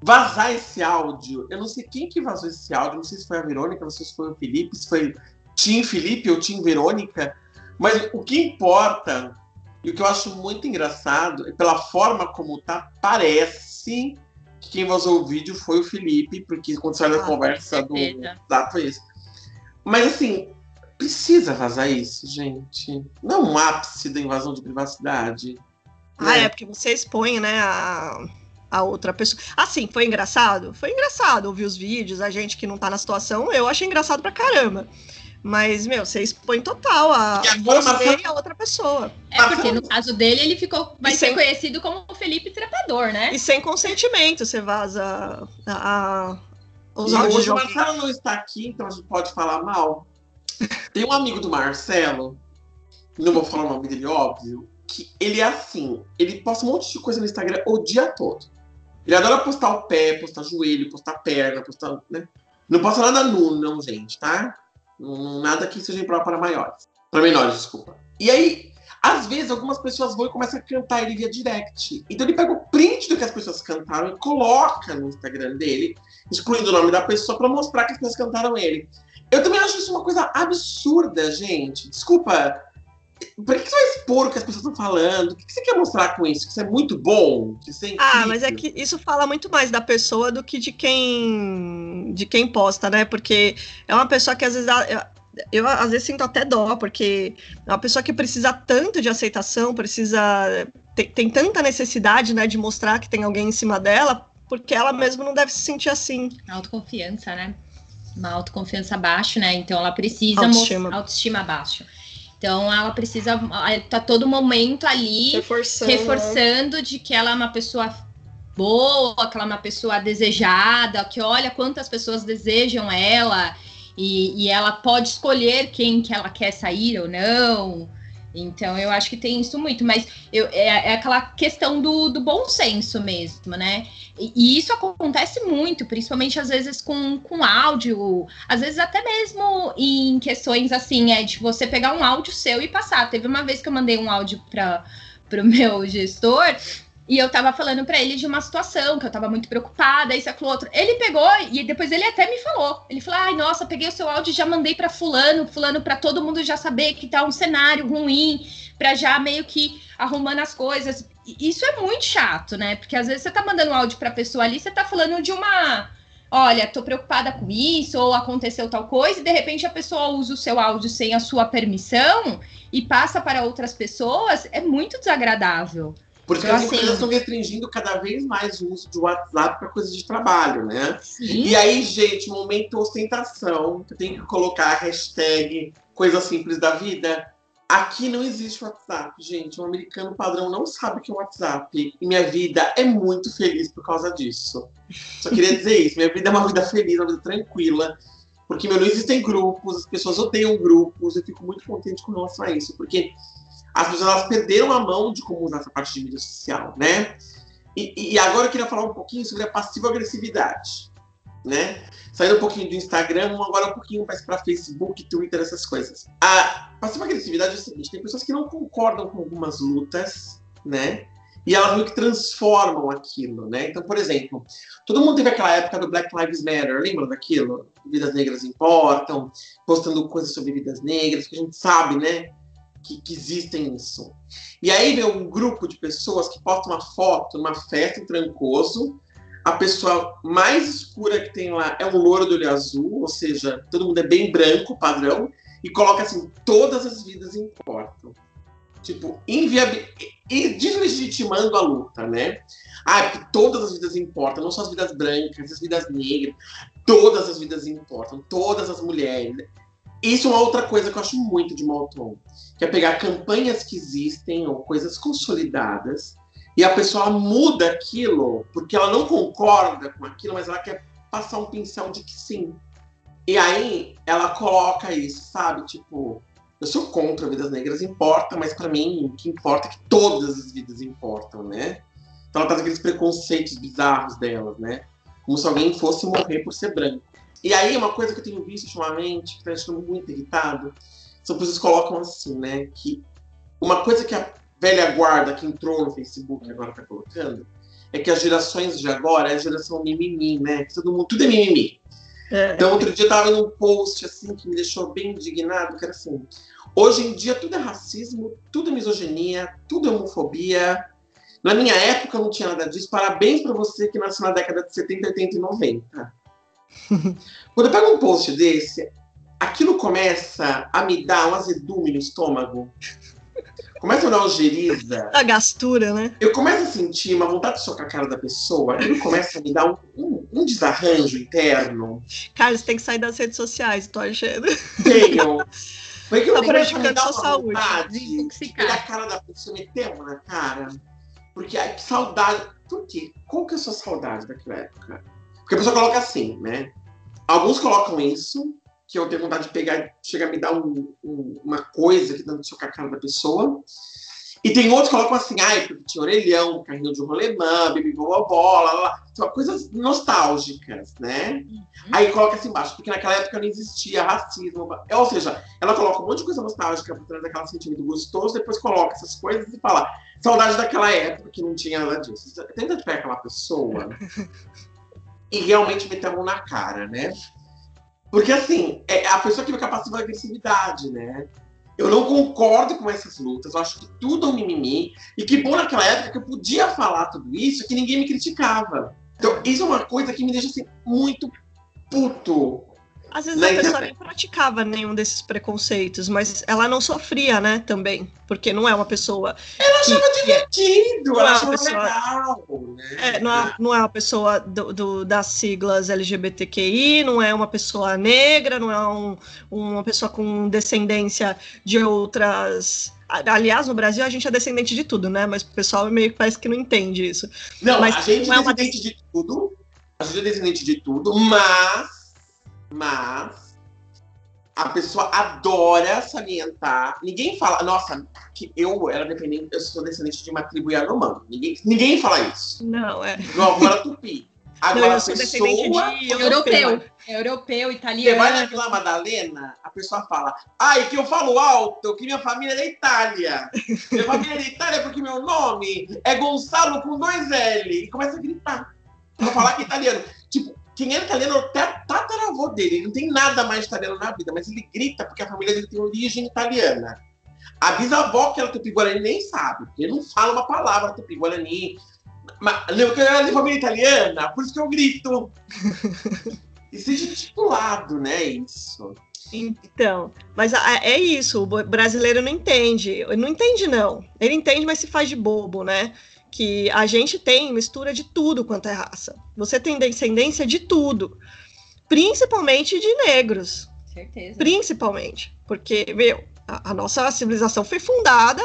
vazar esse áudio, eu não sei quem que vazou esse áudio, não sei se foi a Verônica, não sei se foi o Felipe, se foi Tim Felipe ou Tim Verônica, mas o que importa e o que eu acho muito engraçado, pela forma como tá, parece que quem vazou o vídeo foi o Felipe, porque quando você olha a Ah, conversa do. WhatsApp foi isso. Mas assim, precisa vazar isso, gente. Não é um ápice da invasão de privacidade. ah, né? é porque você expõe, né, a, a outra pessoa. Assim, foi engraçado? Foi engraçado ouvir os vídeos, a gente que não tá na situação, eu achei engraçado pra caramba. Mas, meu, você expõe total a você e a outra pessoa. É porque no caso dele, ele ficou, vai E ser sem- conhecido como o Felipe Trepador, né? E sem consentimento, você vaza a, a- os E áudios hoje de o. Marcelo não está aqui, então a gente pode falar mal. Tem um amigo do Marcelo, não vou falar o nome dele, óbvio, que ele é assim, ele posta um monte de coisa no Instagram o dia todo. Ele adora postar o pé, postar joelho, postar perna, postar. Né? Não posta nada nu, não, gente, tá? Nada que seja impróprio para maiores. Para menores, desculpa. E aí, Às vezes, algumas pessoas vão e começam a cantar ele via direct. Então ele pega o print do que as pessoas cantaram e coloca no Instagram dele, excluindo o nome da pessoa, para mostrar que as pessoas cantaram ele. Eu também acho isso uma coisa absurda, gente. Desculpa. Por que você vai expor o que as pessoas estão falando? O que você quer mostrar com isso? Que isso é muito bom? Que isso é ah, mas é que isso fala muito mais da pessoa do que de quem de quem posta, né? Porque é uma pessoa que às vezes eu às vezes sinto até dó, porque é uma pessoa que precisa tanto de aceitação, precisa. tem, tem tanta necessidade, né, de mostrar que tem alguém em cima dela, porque ela mesma não deve se sentir assim. Autoconfiança, né? Uma autoconfiança baixa, né? Então ela precisa autoestima, autoestima baixa. Então ela precisa tá todo momento ali reforçando, reforçando de que ela é uma pessoa boa, que ela é uma pessoa desejada, que olha quantas pessoas desejam ela e, e ela pode escolher quem que ela quer sair ou não. Então, eu acho que tem isso muito, mas eu, é, é, aquela questão do, do bom senso mesmo, né? E, e, isso acontece muito, principalmente às vezes com, com áudio, às vezes até mesmo em questões assim, é de você pegar um áudio seu e passar. Teve uma vez que eu mandei um áudio para o meu gestor e eu tava falando para ele de uma situação que eu tava muito preocupada, isso, aquilo, outro. Ele pegou e depois ele até me falou. Ele falou: ai, nossa, peguei o seu áudio e já mandei para Fulano, Fulano, para todo mundo já saber que tá um cenário ruim, para já meio que arrumando as coisas. Isso é muito chato, né? Porque às vezes você tá mandando um áudio pra pessoa ali, você tá falando de uma. Olha, tô preocupada com isso, ou aconteceu tal coisa, e de repente a pessoa usa o seu áudio sem a sua permissão e passa para outras pessoas, é muito desagradável. Porque então, as empresas assim, estão restringindo cada vez mais o uso de WhatsApp para coisas de trabalho, né? Sim. E aí, gente, momento ostentação, eu tenho que colocar a hashtag coisa simples da vida. Aqui não existe WhatsApp, gente. Um americano padrão não sabe o que é WhatsApp. E minha vida é muito feliz por causa disso. Só queria dizer isso. Minha vida é uma vida feliz, uma vida tranquila. Porque, meu, não existem grupos, as pessoas odeiam grupos. Eu fico muito contente com relação a isso. Porque as pessoas elas perderam a mão de como usar essa parte de mídia social, né? E, e agora eu queria falar um pouquinho sobre a passiva agressividade, né? Saindo um pouquinho do Instagram, agora um pouquinho mais para Facebook, Twitter, essas coisas. A passiva agressividade é o seguinte: tem pessoas que não concordam com algumas lutas, né? E elas meio que transformam aquilo, né? Então, por exemplo, todo mundo teve aquela época do Black Lives Matter, lembra daquilo? Vidas negras importam, postando coisas sobre vidas negras, que a gente sabe, né? Que, que existem isso. E aí vem um grupo de pessoas que postam uma foto numa festa em Trancoso. A pessoa mais escura que tem lá é um louro do olho azul, ou seja, todo mundo é bem branco, padrão, e coloca assim: todas as vidas importam. Tipo, inviabil... deslegitimando a luta, né? Ah, porque todas as vidas importam, não só as vidas brancas, as vidas negras, todas as vidas importam, todas as mulheres. Isso é uma outra coisa que eu acho muito de Malton, que é pegar campanhas que existem ou coisas consolidadas e a pessoa muda aquilo porque ela não concorda com aquilo, mas ela quer passar um pincel de que sim. E aí ela coloca isso, sabe? Tipo, eu sou contra vidas negras, importa, mas para mim o que importa é que todas as vidas importam, né? Então ela traz aqueles preconceitos bizarros delas, né? Como se alguém fosse morrer por ser branco. E aí, uma coisa que eu tenho visto ultimamente, que está deixando muito irritado, são pessoas que colocam assim, né? Que uma coisa que a velha guarda que entrou no Facebook agora está colocando é que as gerações de agora é a geração mimimi, né? Que todo mundo, tudo é mimimi. É. Então, outro dia eu tava num post assim que me deixou bem indignado, que era assim: hoje em dia tudo é racismo, tudo é misoginia, tudo é homofobia. Na minha época não tinha nada disso. Parabéns para você que nasceu na década de 70, 80 e 90. Quando eu pego um post desse, aquilo começa a me dar um azedume no estômago. Começa a me dar uma geriza. A gastura, né? Eu começo a sentir uma vontade de socar a cara da pessoa. Aquilo começa a me dar um, um, um desarranjo interno. Carlos, tem que sair das redes sociais, tô achando. Tenho. Porque eu tá prejudicando a sua saúde. De pegar a cara da pessoa, meter na cara. Porque, ai, que saudade. Por quê? Qual que é a sua saudade daquela época? Porque a pessoa coloca assim, né? Alguns colocam isso, que eu tenho vontade de pegar, chegar a me dar um, um, uma coisa que no seu a cara da pessoa. E tem outros que colocam assim, ai, porque tinha orelhão, carrinho de rolemã, bibi bola, lá, lá, coisas nostálgicas, né? Uhum. Aí coloca assim embaixo, porque naquela época não existia racismo. Ou seja, ela coloca um monte de coisa nostálgica por trás daquele sentimento gostoso, depois coloca essas coisas e fala, saudade daquela época que não tinha nada disso. Tenta pegar aquela pessoa e realmente meter a mão na cara, né? Porque assim, é a pessoa que fica passiva agressividade, né? Eu não concordo com essas lutas, eu acho que tudo é um mimimi. E que bom naquela época que eu podia falar tudo isso que ninguém me criticava. Então, isso é uma coisa que me deixa assim, muito puto. Às vezes a pessoa internet. nem praticava nenhum desses preconceitos, mas ela não sofria, né, também. Porque não é uma pessoa. Ela que, achava divertido, ela é achava pessoa, legal. Né? É, não, é, não é uma pessoa do, do, das siglas LGBTQI, não é uma pessoa negra, não é um, uma pessoa com descendência de outras. Aliás, no Brasil a gente é descendente de tudo, né? Mas o pessoal meio que parece que não entende isso. Não, mas a gente é, é descendente de tudo. A gente é descendente de tudo, mas mas a pessoa adora salientar. Ninguém fala, nossa, que eu era dependente, eu sou descendente de uma tribo Yanomami. Ninguém, ninguém fala isso. Não, é. Meu avô era tupi. Agora, Não, a pessoa. De europeu. Europeu, italiano. Você vai na Vila Madalena, a pessoa fala, ai, que eu falo alto, que minha família é da Itália. Minha família é da Itália porque meu nome é Gonçalo com dois L. E começa a gritar. Pra falar que é italiano. Quem era italiano é o tataravô dele. Ele não tem nada mais italiano na vida, mas ele grita porque a família dele tem origem italiana. A bisavó que era tupi-guarani nem sabe, porque ele não fala uma palavra tupi-guarani. Mas eu era de família italiana, por isso que eu grito. e seja titulado, né? Isso. Então, mas é isso, o brasileiro não entende. Não entende, não. Ele entende, mas se faz de bobo, né? Que a gente tem mistura de tudo quanto é raça. Você tem descendência de tudo, principalmente de negros. Certeza. Principalmente. Porque, meu, a, a nossa civilização foi fundada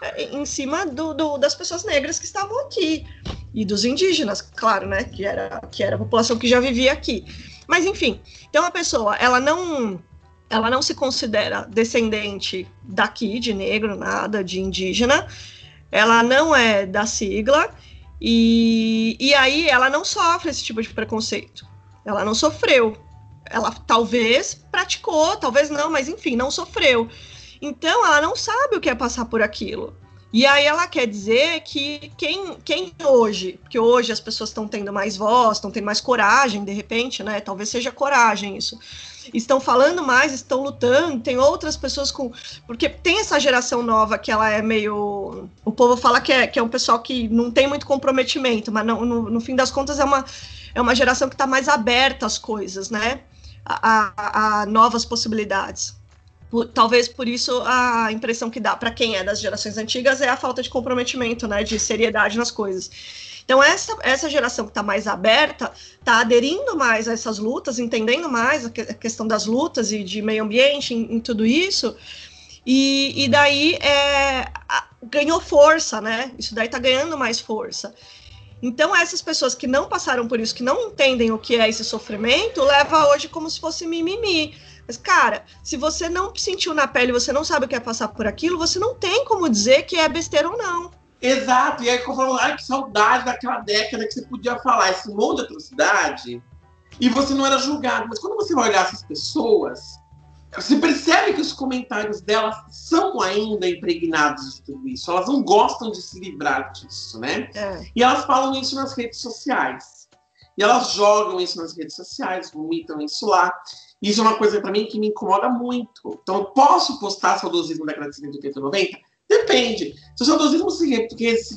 é, em cima do, do, das pessoas negras que estavam aqui. E dos indígenas, claro, né? Que era, que era a população que já vivia aqui. Mas, enfim, então a pessoa, ela não. Ela não se considera descendente daqui, de negro, nada, de indígena, ela não é da sigla, e, e aí ela não sofre esse tipo de preconceito. Ela não sofreu. Ela talvez praticou, talvez não, mas enfim, não sofreu. Então ela não sabe o que é passar por aquilo. E aí ela quer dizer que quem, quem hoje, que hoje as pessoas estão tendo mais voz, estão tendo mais coragem, de repente, né? Talvez seja coragem isso estão falando mais, estão lutando, tem outras pessoas com. Porque tem essa geração nova que ela é meio. O povo fala que é, que é um pessoal que não tem muito comprometimento, mas não, no, no fim das contas é uma, é uma geração que está mais aberta às coisas, né? A, a, a novas possibilidades. Por, talvez por isso a impressão que dá para quem é das gerações antigas é a falta de comprometimento, né? De seriedade nas coisas. Então, essa, essa geração que está mais aberta está aderindo mais a essas lutas, entendendo mais a, que, a questão das lutas e de meio ambiente em, em tudo isso. E, e daí é, a, ganhou força, né? Isso daí está ganhando mais força. Então, essas pessoas que não passaram por isso, que não entendem o que é esse sofrimento, leva hoje como se fosse mimimi. Mas, cara, se você não sentiu na pele, você não sabe o que é passar por aquilo, você não tem como dizer que é besteira ou não. Exato, e aí eu falo, ai, que saudade daquela década que você podia falar esse monte de atrocidade e você não era julgado. Mas quando você vai olhar essas pessoas, você percebe que os comentários delas são ainda impregnados de tudo isso. Elas não gostam de se livrar disso, né? É. E elas falam isso nas redes sociais. E elas jogam isso nas redes sociais, vomitam isso lá. Isso é uma coisa para mim que me incomoda muito. Então, eu posso postar saudosismo da década de 70, 80, 90? Depende. Se o saudosismo se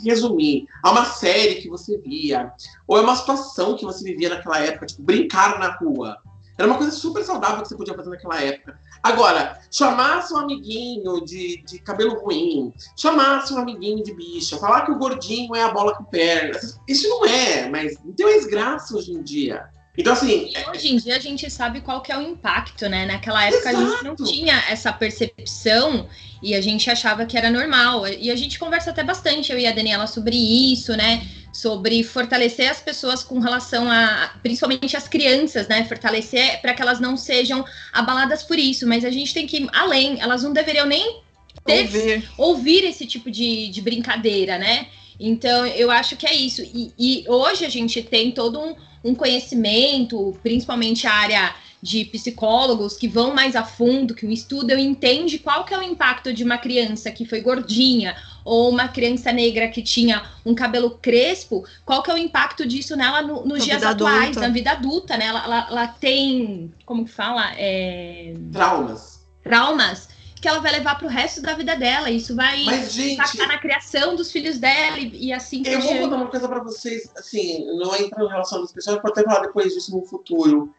resumir a uma série que você via, ou é uma situação que você vivia naquela época, tipo, brincar na rua. Era uma coisa super saudável que você podia fazer naquela época. Agora, chamasse um amiguinho de, de cabelo ruim, chamasse um amiguinho de bicha, falar que o gordinho é a bola com perna. Isso não é, mas não tem mais graça hoje em dia. Então, assim. E hoje em dia a gente sabe qual que é o impacto, né? Naquela época Exato. a gente não tinha essa percepção e a gente achava que era normal. E a gente conversa até bastante, eu e a Daniela, sobre isso, né? Sobre fortalecer as pessoas com relação a, principalmente as crianças, né? Fortalecer para que elas não sejam abaladas por isso. Mas a gente tem que ir além, elas não deveriam nem ter, ouvir. ouvir esse tipo de, de brincadeira, né? Então, eu acho que é isso. E, e hoje a gente tem todo um, um, conhecimento, principalmente a área de psicólogos que vão mais a fundo, que o estudam e entende qual que é o impacto de uma criança que foi gordinha ou uma criança negra que tinha um cabelo crespo, qual que é o impacto disso nela no, nos dias atuais, adulta. na vida adulta, né? Ela, ela, ela tem, como que fala? É... Traumas. Traumas que ela vai levar para o resto da vida dela. Isso vai Mas, gente, impactar na criação dos filhos dela e, e assim Eu vou contar uma coisa para vocês, assim, não entra em relação das pessoas, pode até falar depois disso no futuro.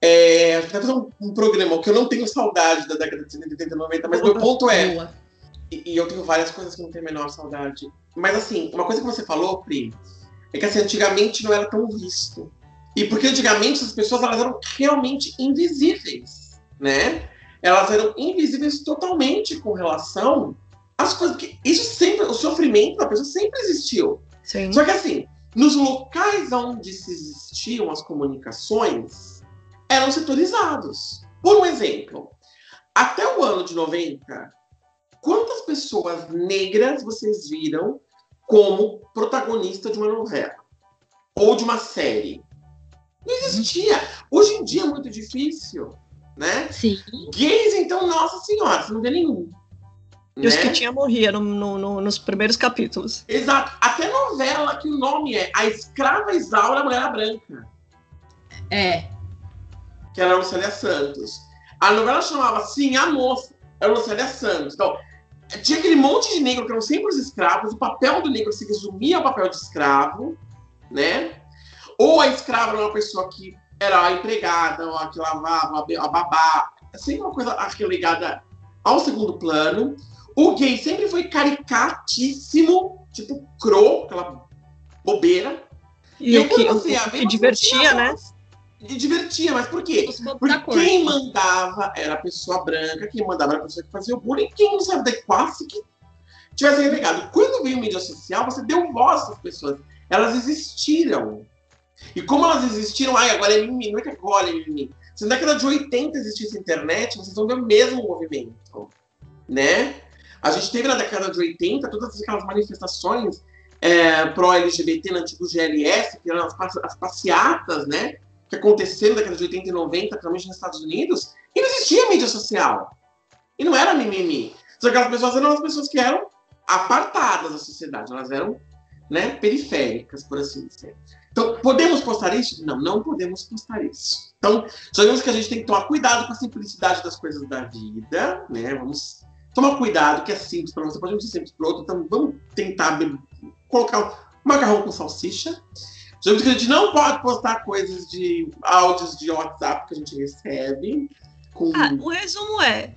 É, vai fazer um, um, programa que eu não tenho saudade da década de 70, 80, 90, mas meu ponto é. E, e, eu tenho várias coisas que não tenho a menor saudade. Mas assim, uma coisa que você falou, Pri, é que assim, antigamente não era tão visto. E porque antigamente as pessoas elas eram realmente invisíveis, né? elas eram invisíveis totalmente com relação às coisas que isso sempre, o sofrimento da pessoa sempre existiu. Sim. Só que assim, nos locais onde se existiam as comunicações, eram setorizados. Por um exemplo, até o ano de 90, quantas pessoas negras vocês viram como protagonista de uma novela ou de uma série? Não existia. Hoje em dia é muito difícil né? Sim. Gays, então, nossa senhora, você não vê nenhum. E né? os que tinha morria no, no, no, nos primeiros capítulos. Exato. Até novela que o nome é A Escrava Isaura Mulher Branca. É. Que era a Lucélia Santos. A novela chamava Sim, a Moça. Era a Lucélia Santos. Então, tinha aquele monte de negro que eram sempre os escravos. O papel do negro se resumia ao papel de escravo, né? Ou a escrava era uma pessoa que era a empregada, a que lavava, a babá, sempre uma coisa ligada ao segundo plano. O gay sempre foi caricatíssimo, tipo cro, aquela bobeira. E, e o que, o, que divertia, né? E divertia, mas por quê? Porque quem mandava era a pessoa branca, quem mandava era a pessoa que fazia o bullying, quem não sabe da classe que tivesse renegado. Quando veio mídia social, você deu voz às pessoas. Elas existiram. E como elas existiram, ai, agora é mimimi, não é que agora é mimimi. Se na década de 80 existisse internet, vocês vão ver o mesmo movimento, né? A gente teve na década de 80 todas aquelas manifestações é, pró-LGBT no antigo GLS, que eram as, as passeatas, né? Que aconteceram na década de 80 e 90, principalmente nos Estados Unidos, e não existia mídia social. E não era mimimi. Só que aquelas pessoas eram as pessoas que eram apartadas da sociedade, elas eram né, periféricas, por assim dizer. Então, podemos postar isso? Não, não podemos postar isso. Então, sabemos que a gente tem que tomar cuidado com a simplicidade das coisas da vida, né? Vamos tomar cuidado, que é simples para você, pode ser simples para outro, então vamos tentar colocar um macarrão com salsicha. Sabemos que a gente não pode postar coisas de áudios de WhatsApp que a gente recebe. Com... Ah, o resumo é: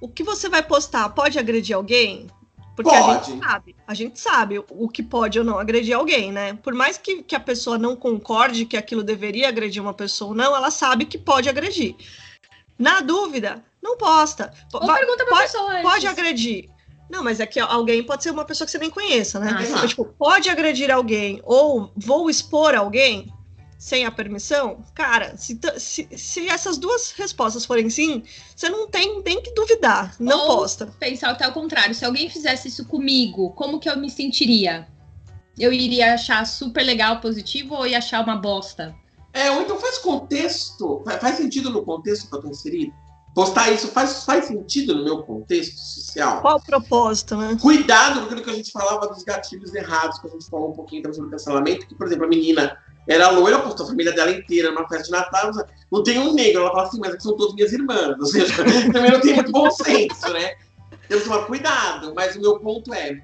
o que você vai postar pode agredir alguém? Porque pode. a gente sabe, a gente sabe o que pode ou não agredir alguém, né? Por mais que, que a pessoa não concorde que aquilo deveria agredir uma pessoa ou não, ela sabe que pode agredir. Na dúvida, não posta. Ou pergunta pra pode, pessoa. Pode agredir. Não, mas é que alguém pode ser uma pessoa que você nem conheça, né? Ah, então, tipo, pode agredir alguém ou vou expor alguém, sem a permissão, cara, se, se, se, essas duas respostas forem sim, você não tem nem que duvidar, não Ou posta. Pensar até o contrário, se alguém fizesse isso comigo, como que eu me sentiria? Eu iria achar super legal, positivo, ou ia achar uma bosta? É, ou então faz contexto, faz sentido no contexto que eu tô inserido? Postar isso faz, faz sentido no meu contexto social? Qual o propósito, né? Cuidado com aquilo que a gente falava dos gatilhos errados, que a gente falou um pouquinho também sobre cancelamento, que, por exemplo, a menina era loira, postou a família dela inteira numa festa de Natal. Não tem um negro. Ela fala assim, mas aqui são todas minhas irmãs. Ou seja, também não tem muito bom senso, né? Temos que tomar cuidado. Mas o meu ponto é: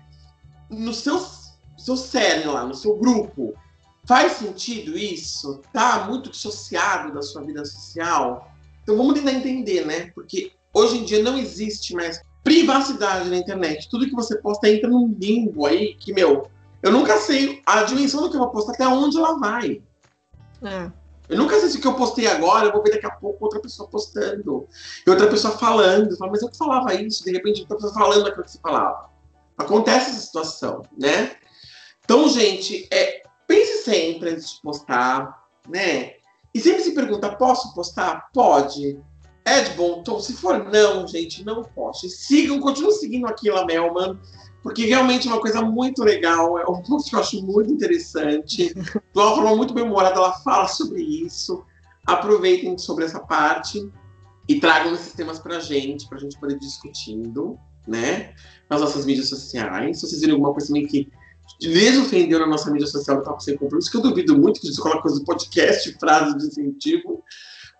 no seu, seu cerne lá, no seu grupo, faz sentido isso? Tá muito dissociado da sua vida social? Então vamos tentar entender, né? Porque hoje em dia não existe mais privacidade na internet. Tudo que você posta entra num limbo aí que, meu, eu nunca sei a dimensão do que eu vou postar, até onde ela vai. É. Eu nunca sei se o que eu postei agora, eu vou ver daqui a pouco outra pessoa postando. E outra pessoa falando. Falo, mas eu que falava isso, de repente outra pessoa falando aquilo que você falava. Acontece essa situação, né? Então, gente, é, pense sempre antes de postar, né? E sempre se pergunta, posso postar? Pode. é de bom tom. Se for não, gente, não poste. Sigam, continuem seguindo aqui a Melman, porque realmente é uma coisa muito legal. É um post que eu acho muito interessante. De uma forma muito bem humorada, ela fala sobre isso. Aproveitem sobre essa parte e tragam esses temas pra gente, pra gente poder ir discutindo, né? Nas nossas mídias sociais. Se vocês viram alguma coisa também que lhes ofendeu na nossa mídia social Papo Sem Compromisso, que eu duvido muito que você coloque coisa do podcast, frases de incentivo,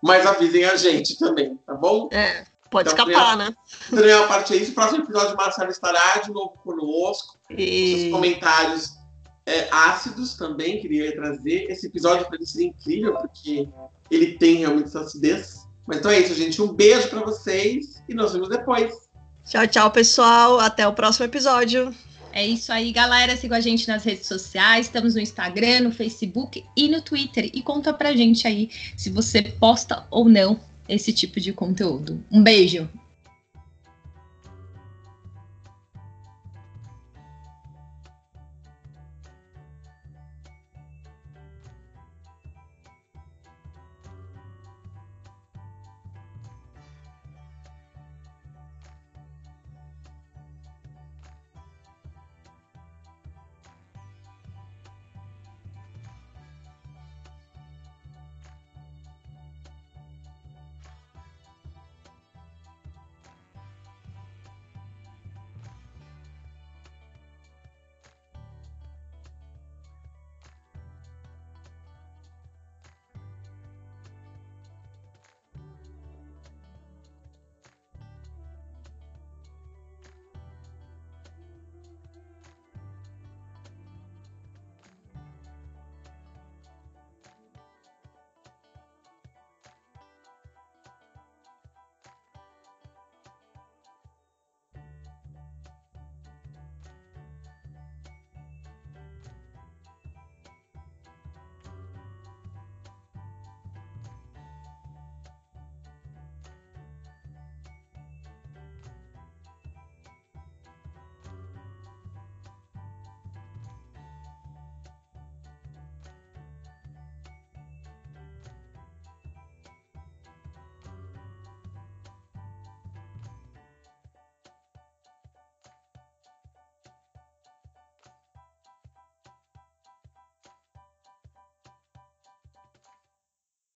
mas avisem a gente também, tá bom? É, pode então, escapar, né? Então, a parte é isso. próximo episódio, Marcelo estará de novo conosco. E... Os comentários é, ácidos também, queria trazer. Esse episódio para seria incrível, porque ele tem realmente essa acidez. Mas então é isso, gente. Um beijo para vocês e nos vemos depois. Tchau, tchau, pessoal. Até o próximo episódio. É isso aí, galera. Siga a gente nas redes sociais. Estamos no Instagram, no Facebook e no Twitter. E conta pra gente aí se você posta ou não esse tipo de conteúdo. Um beijo!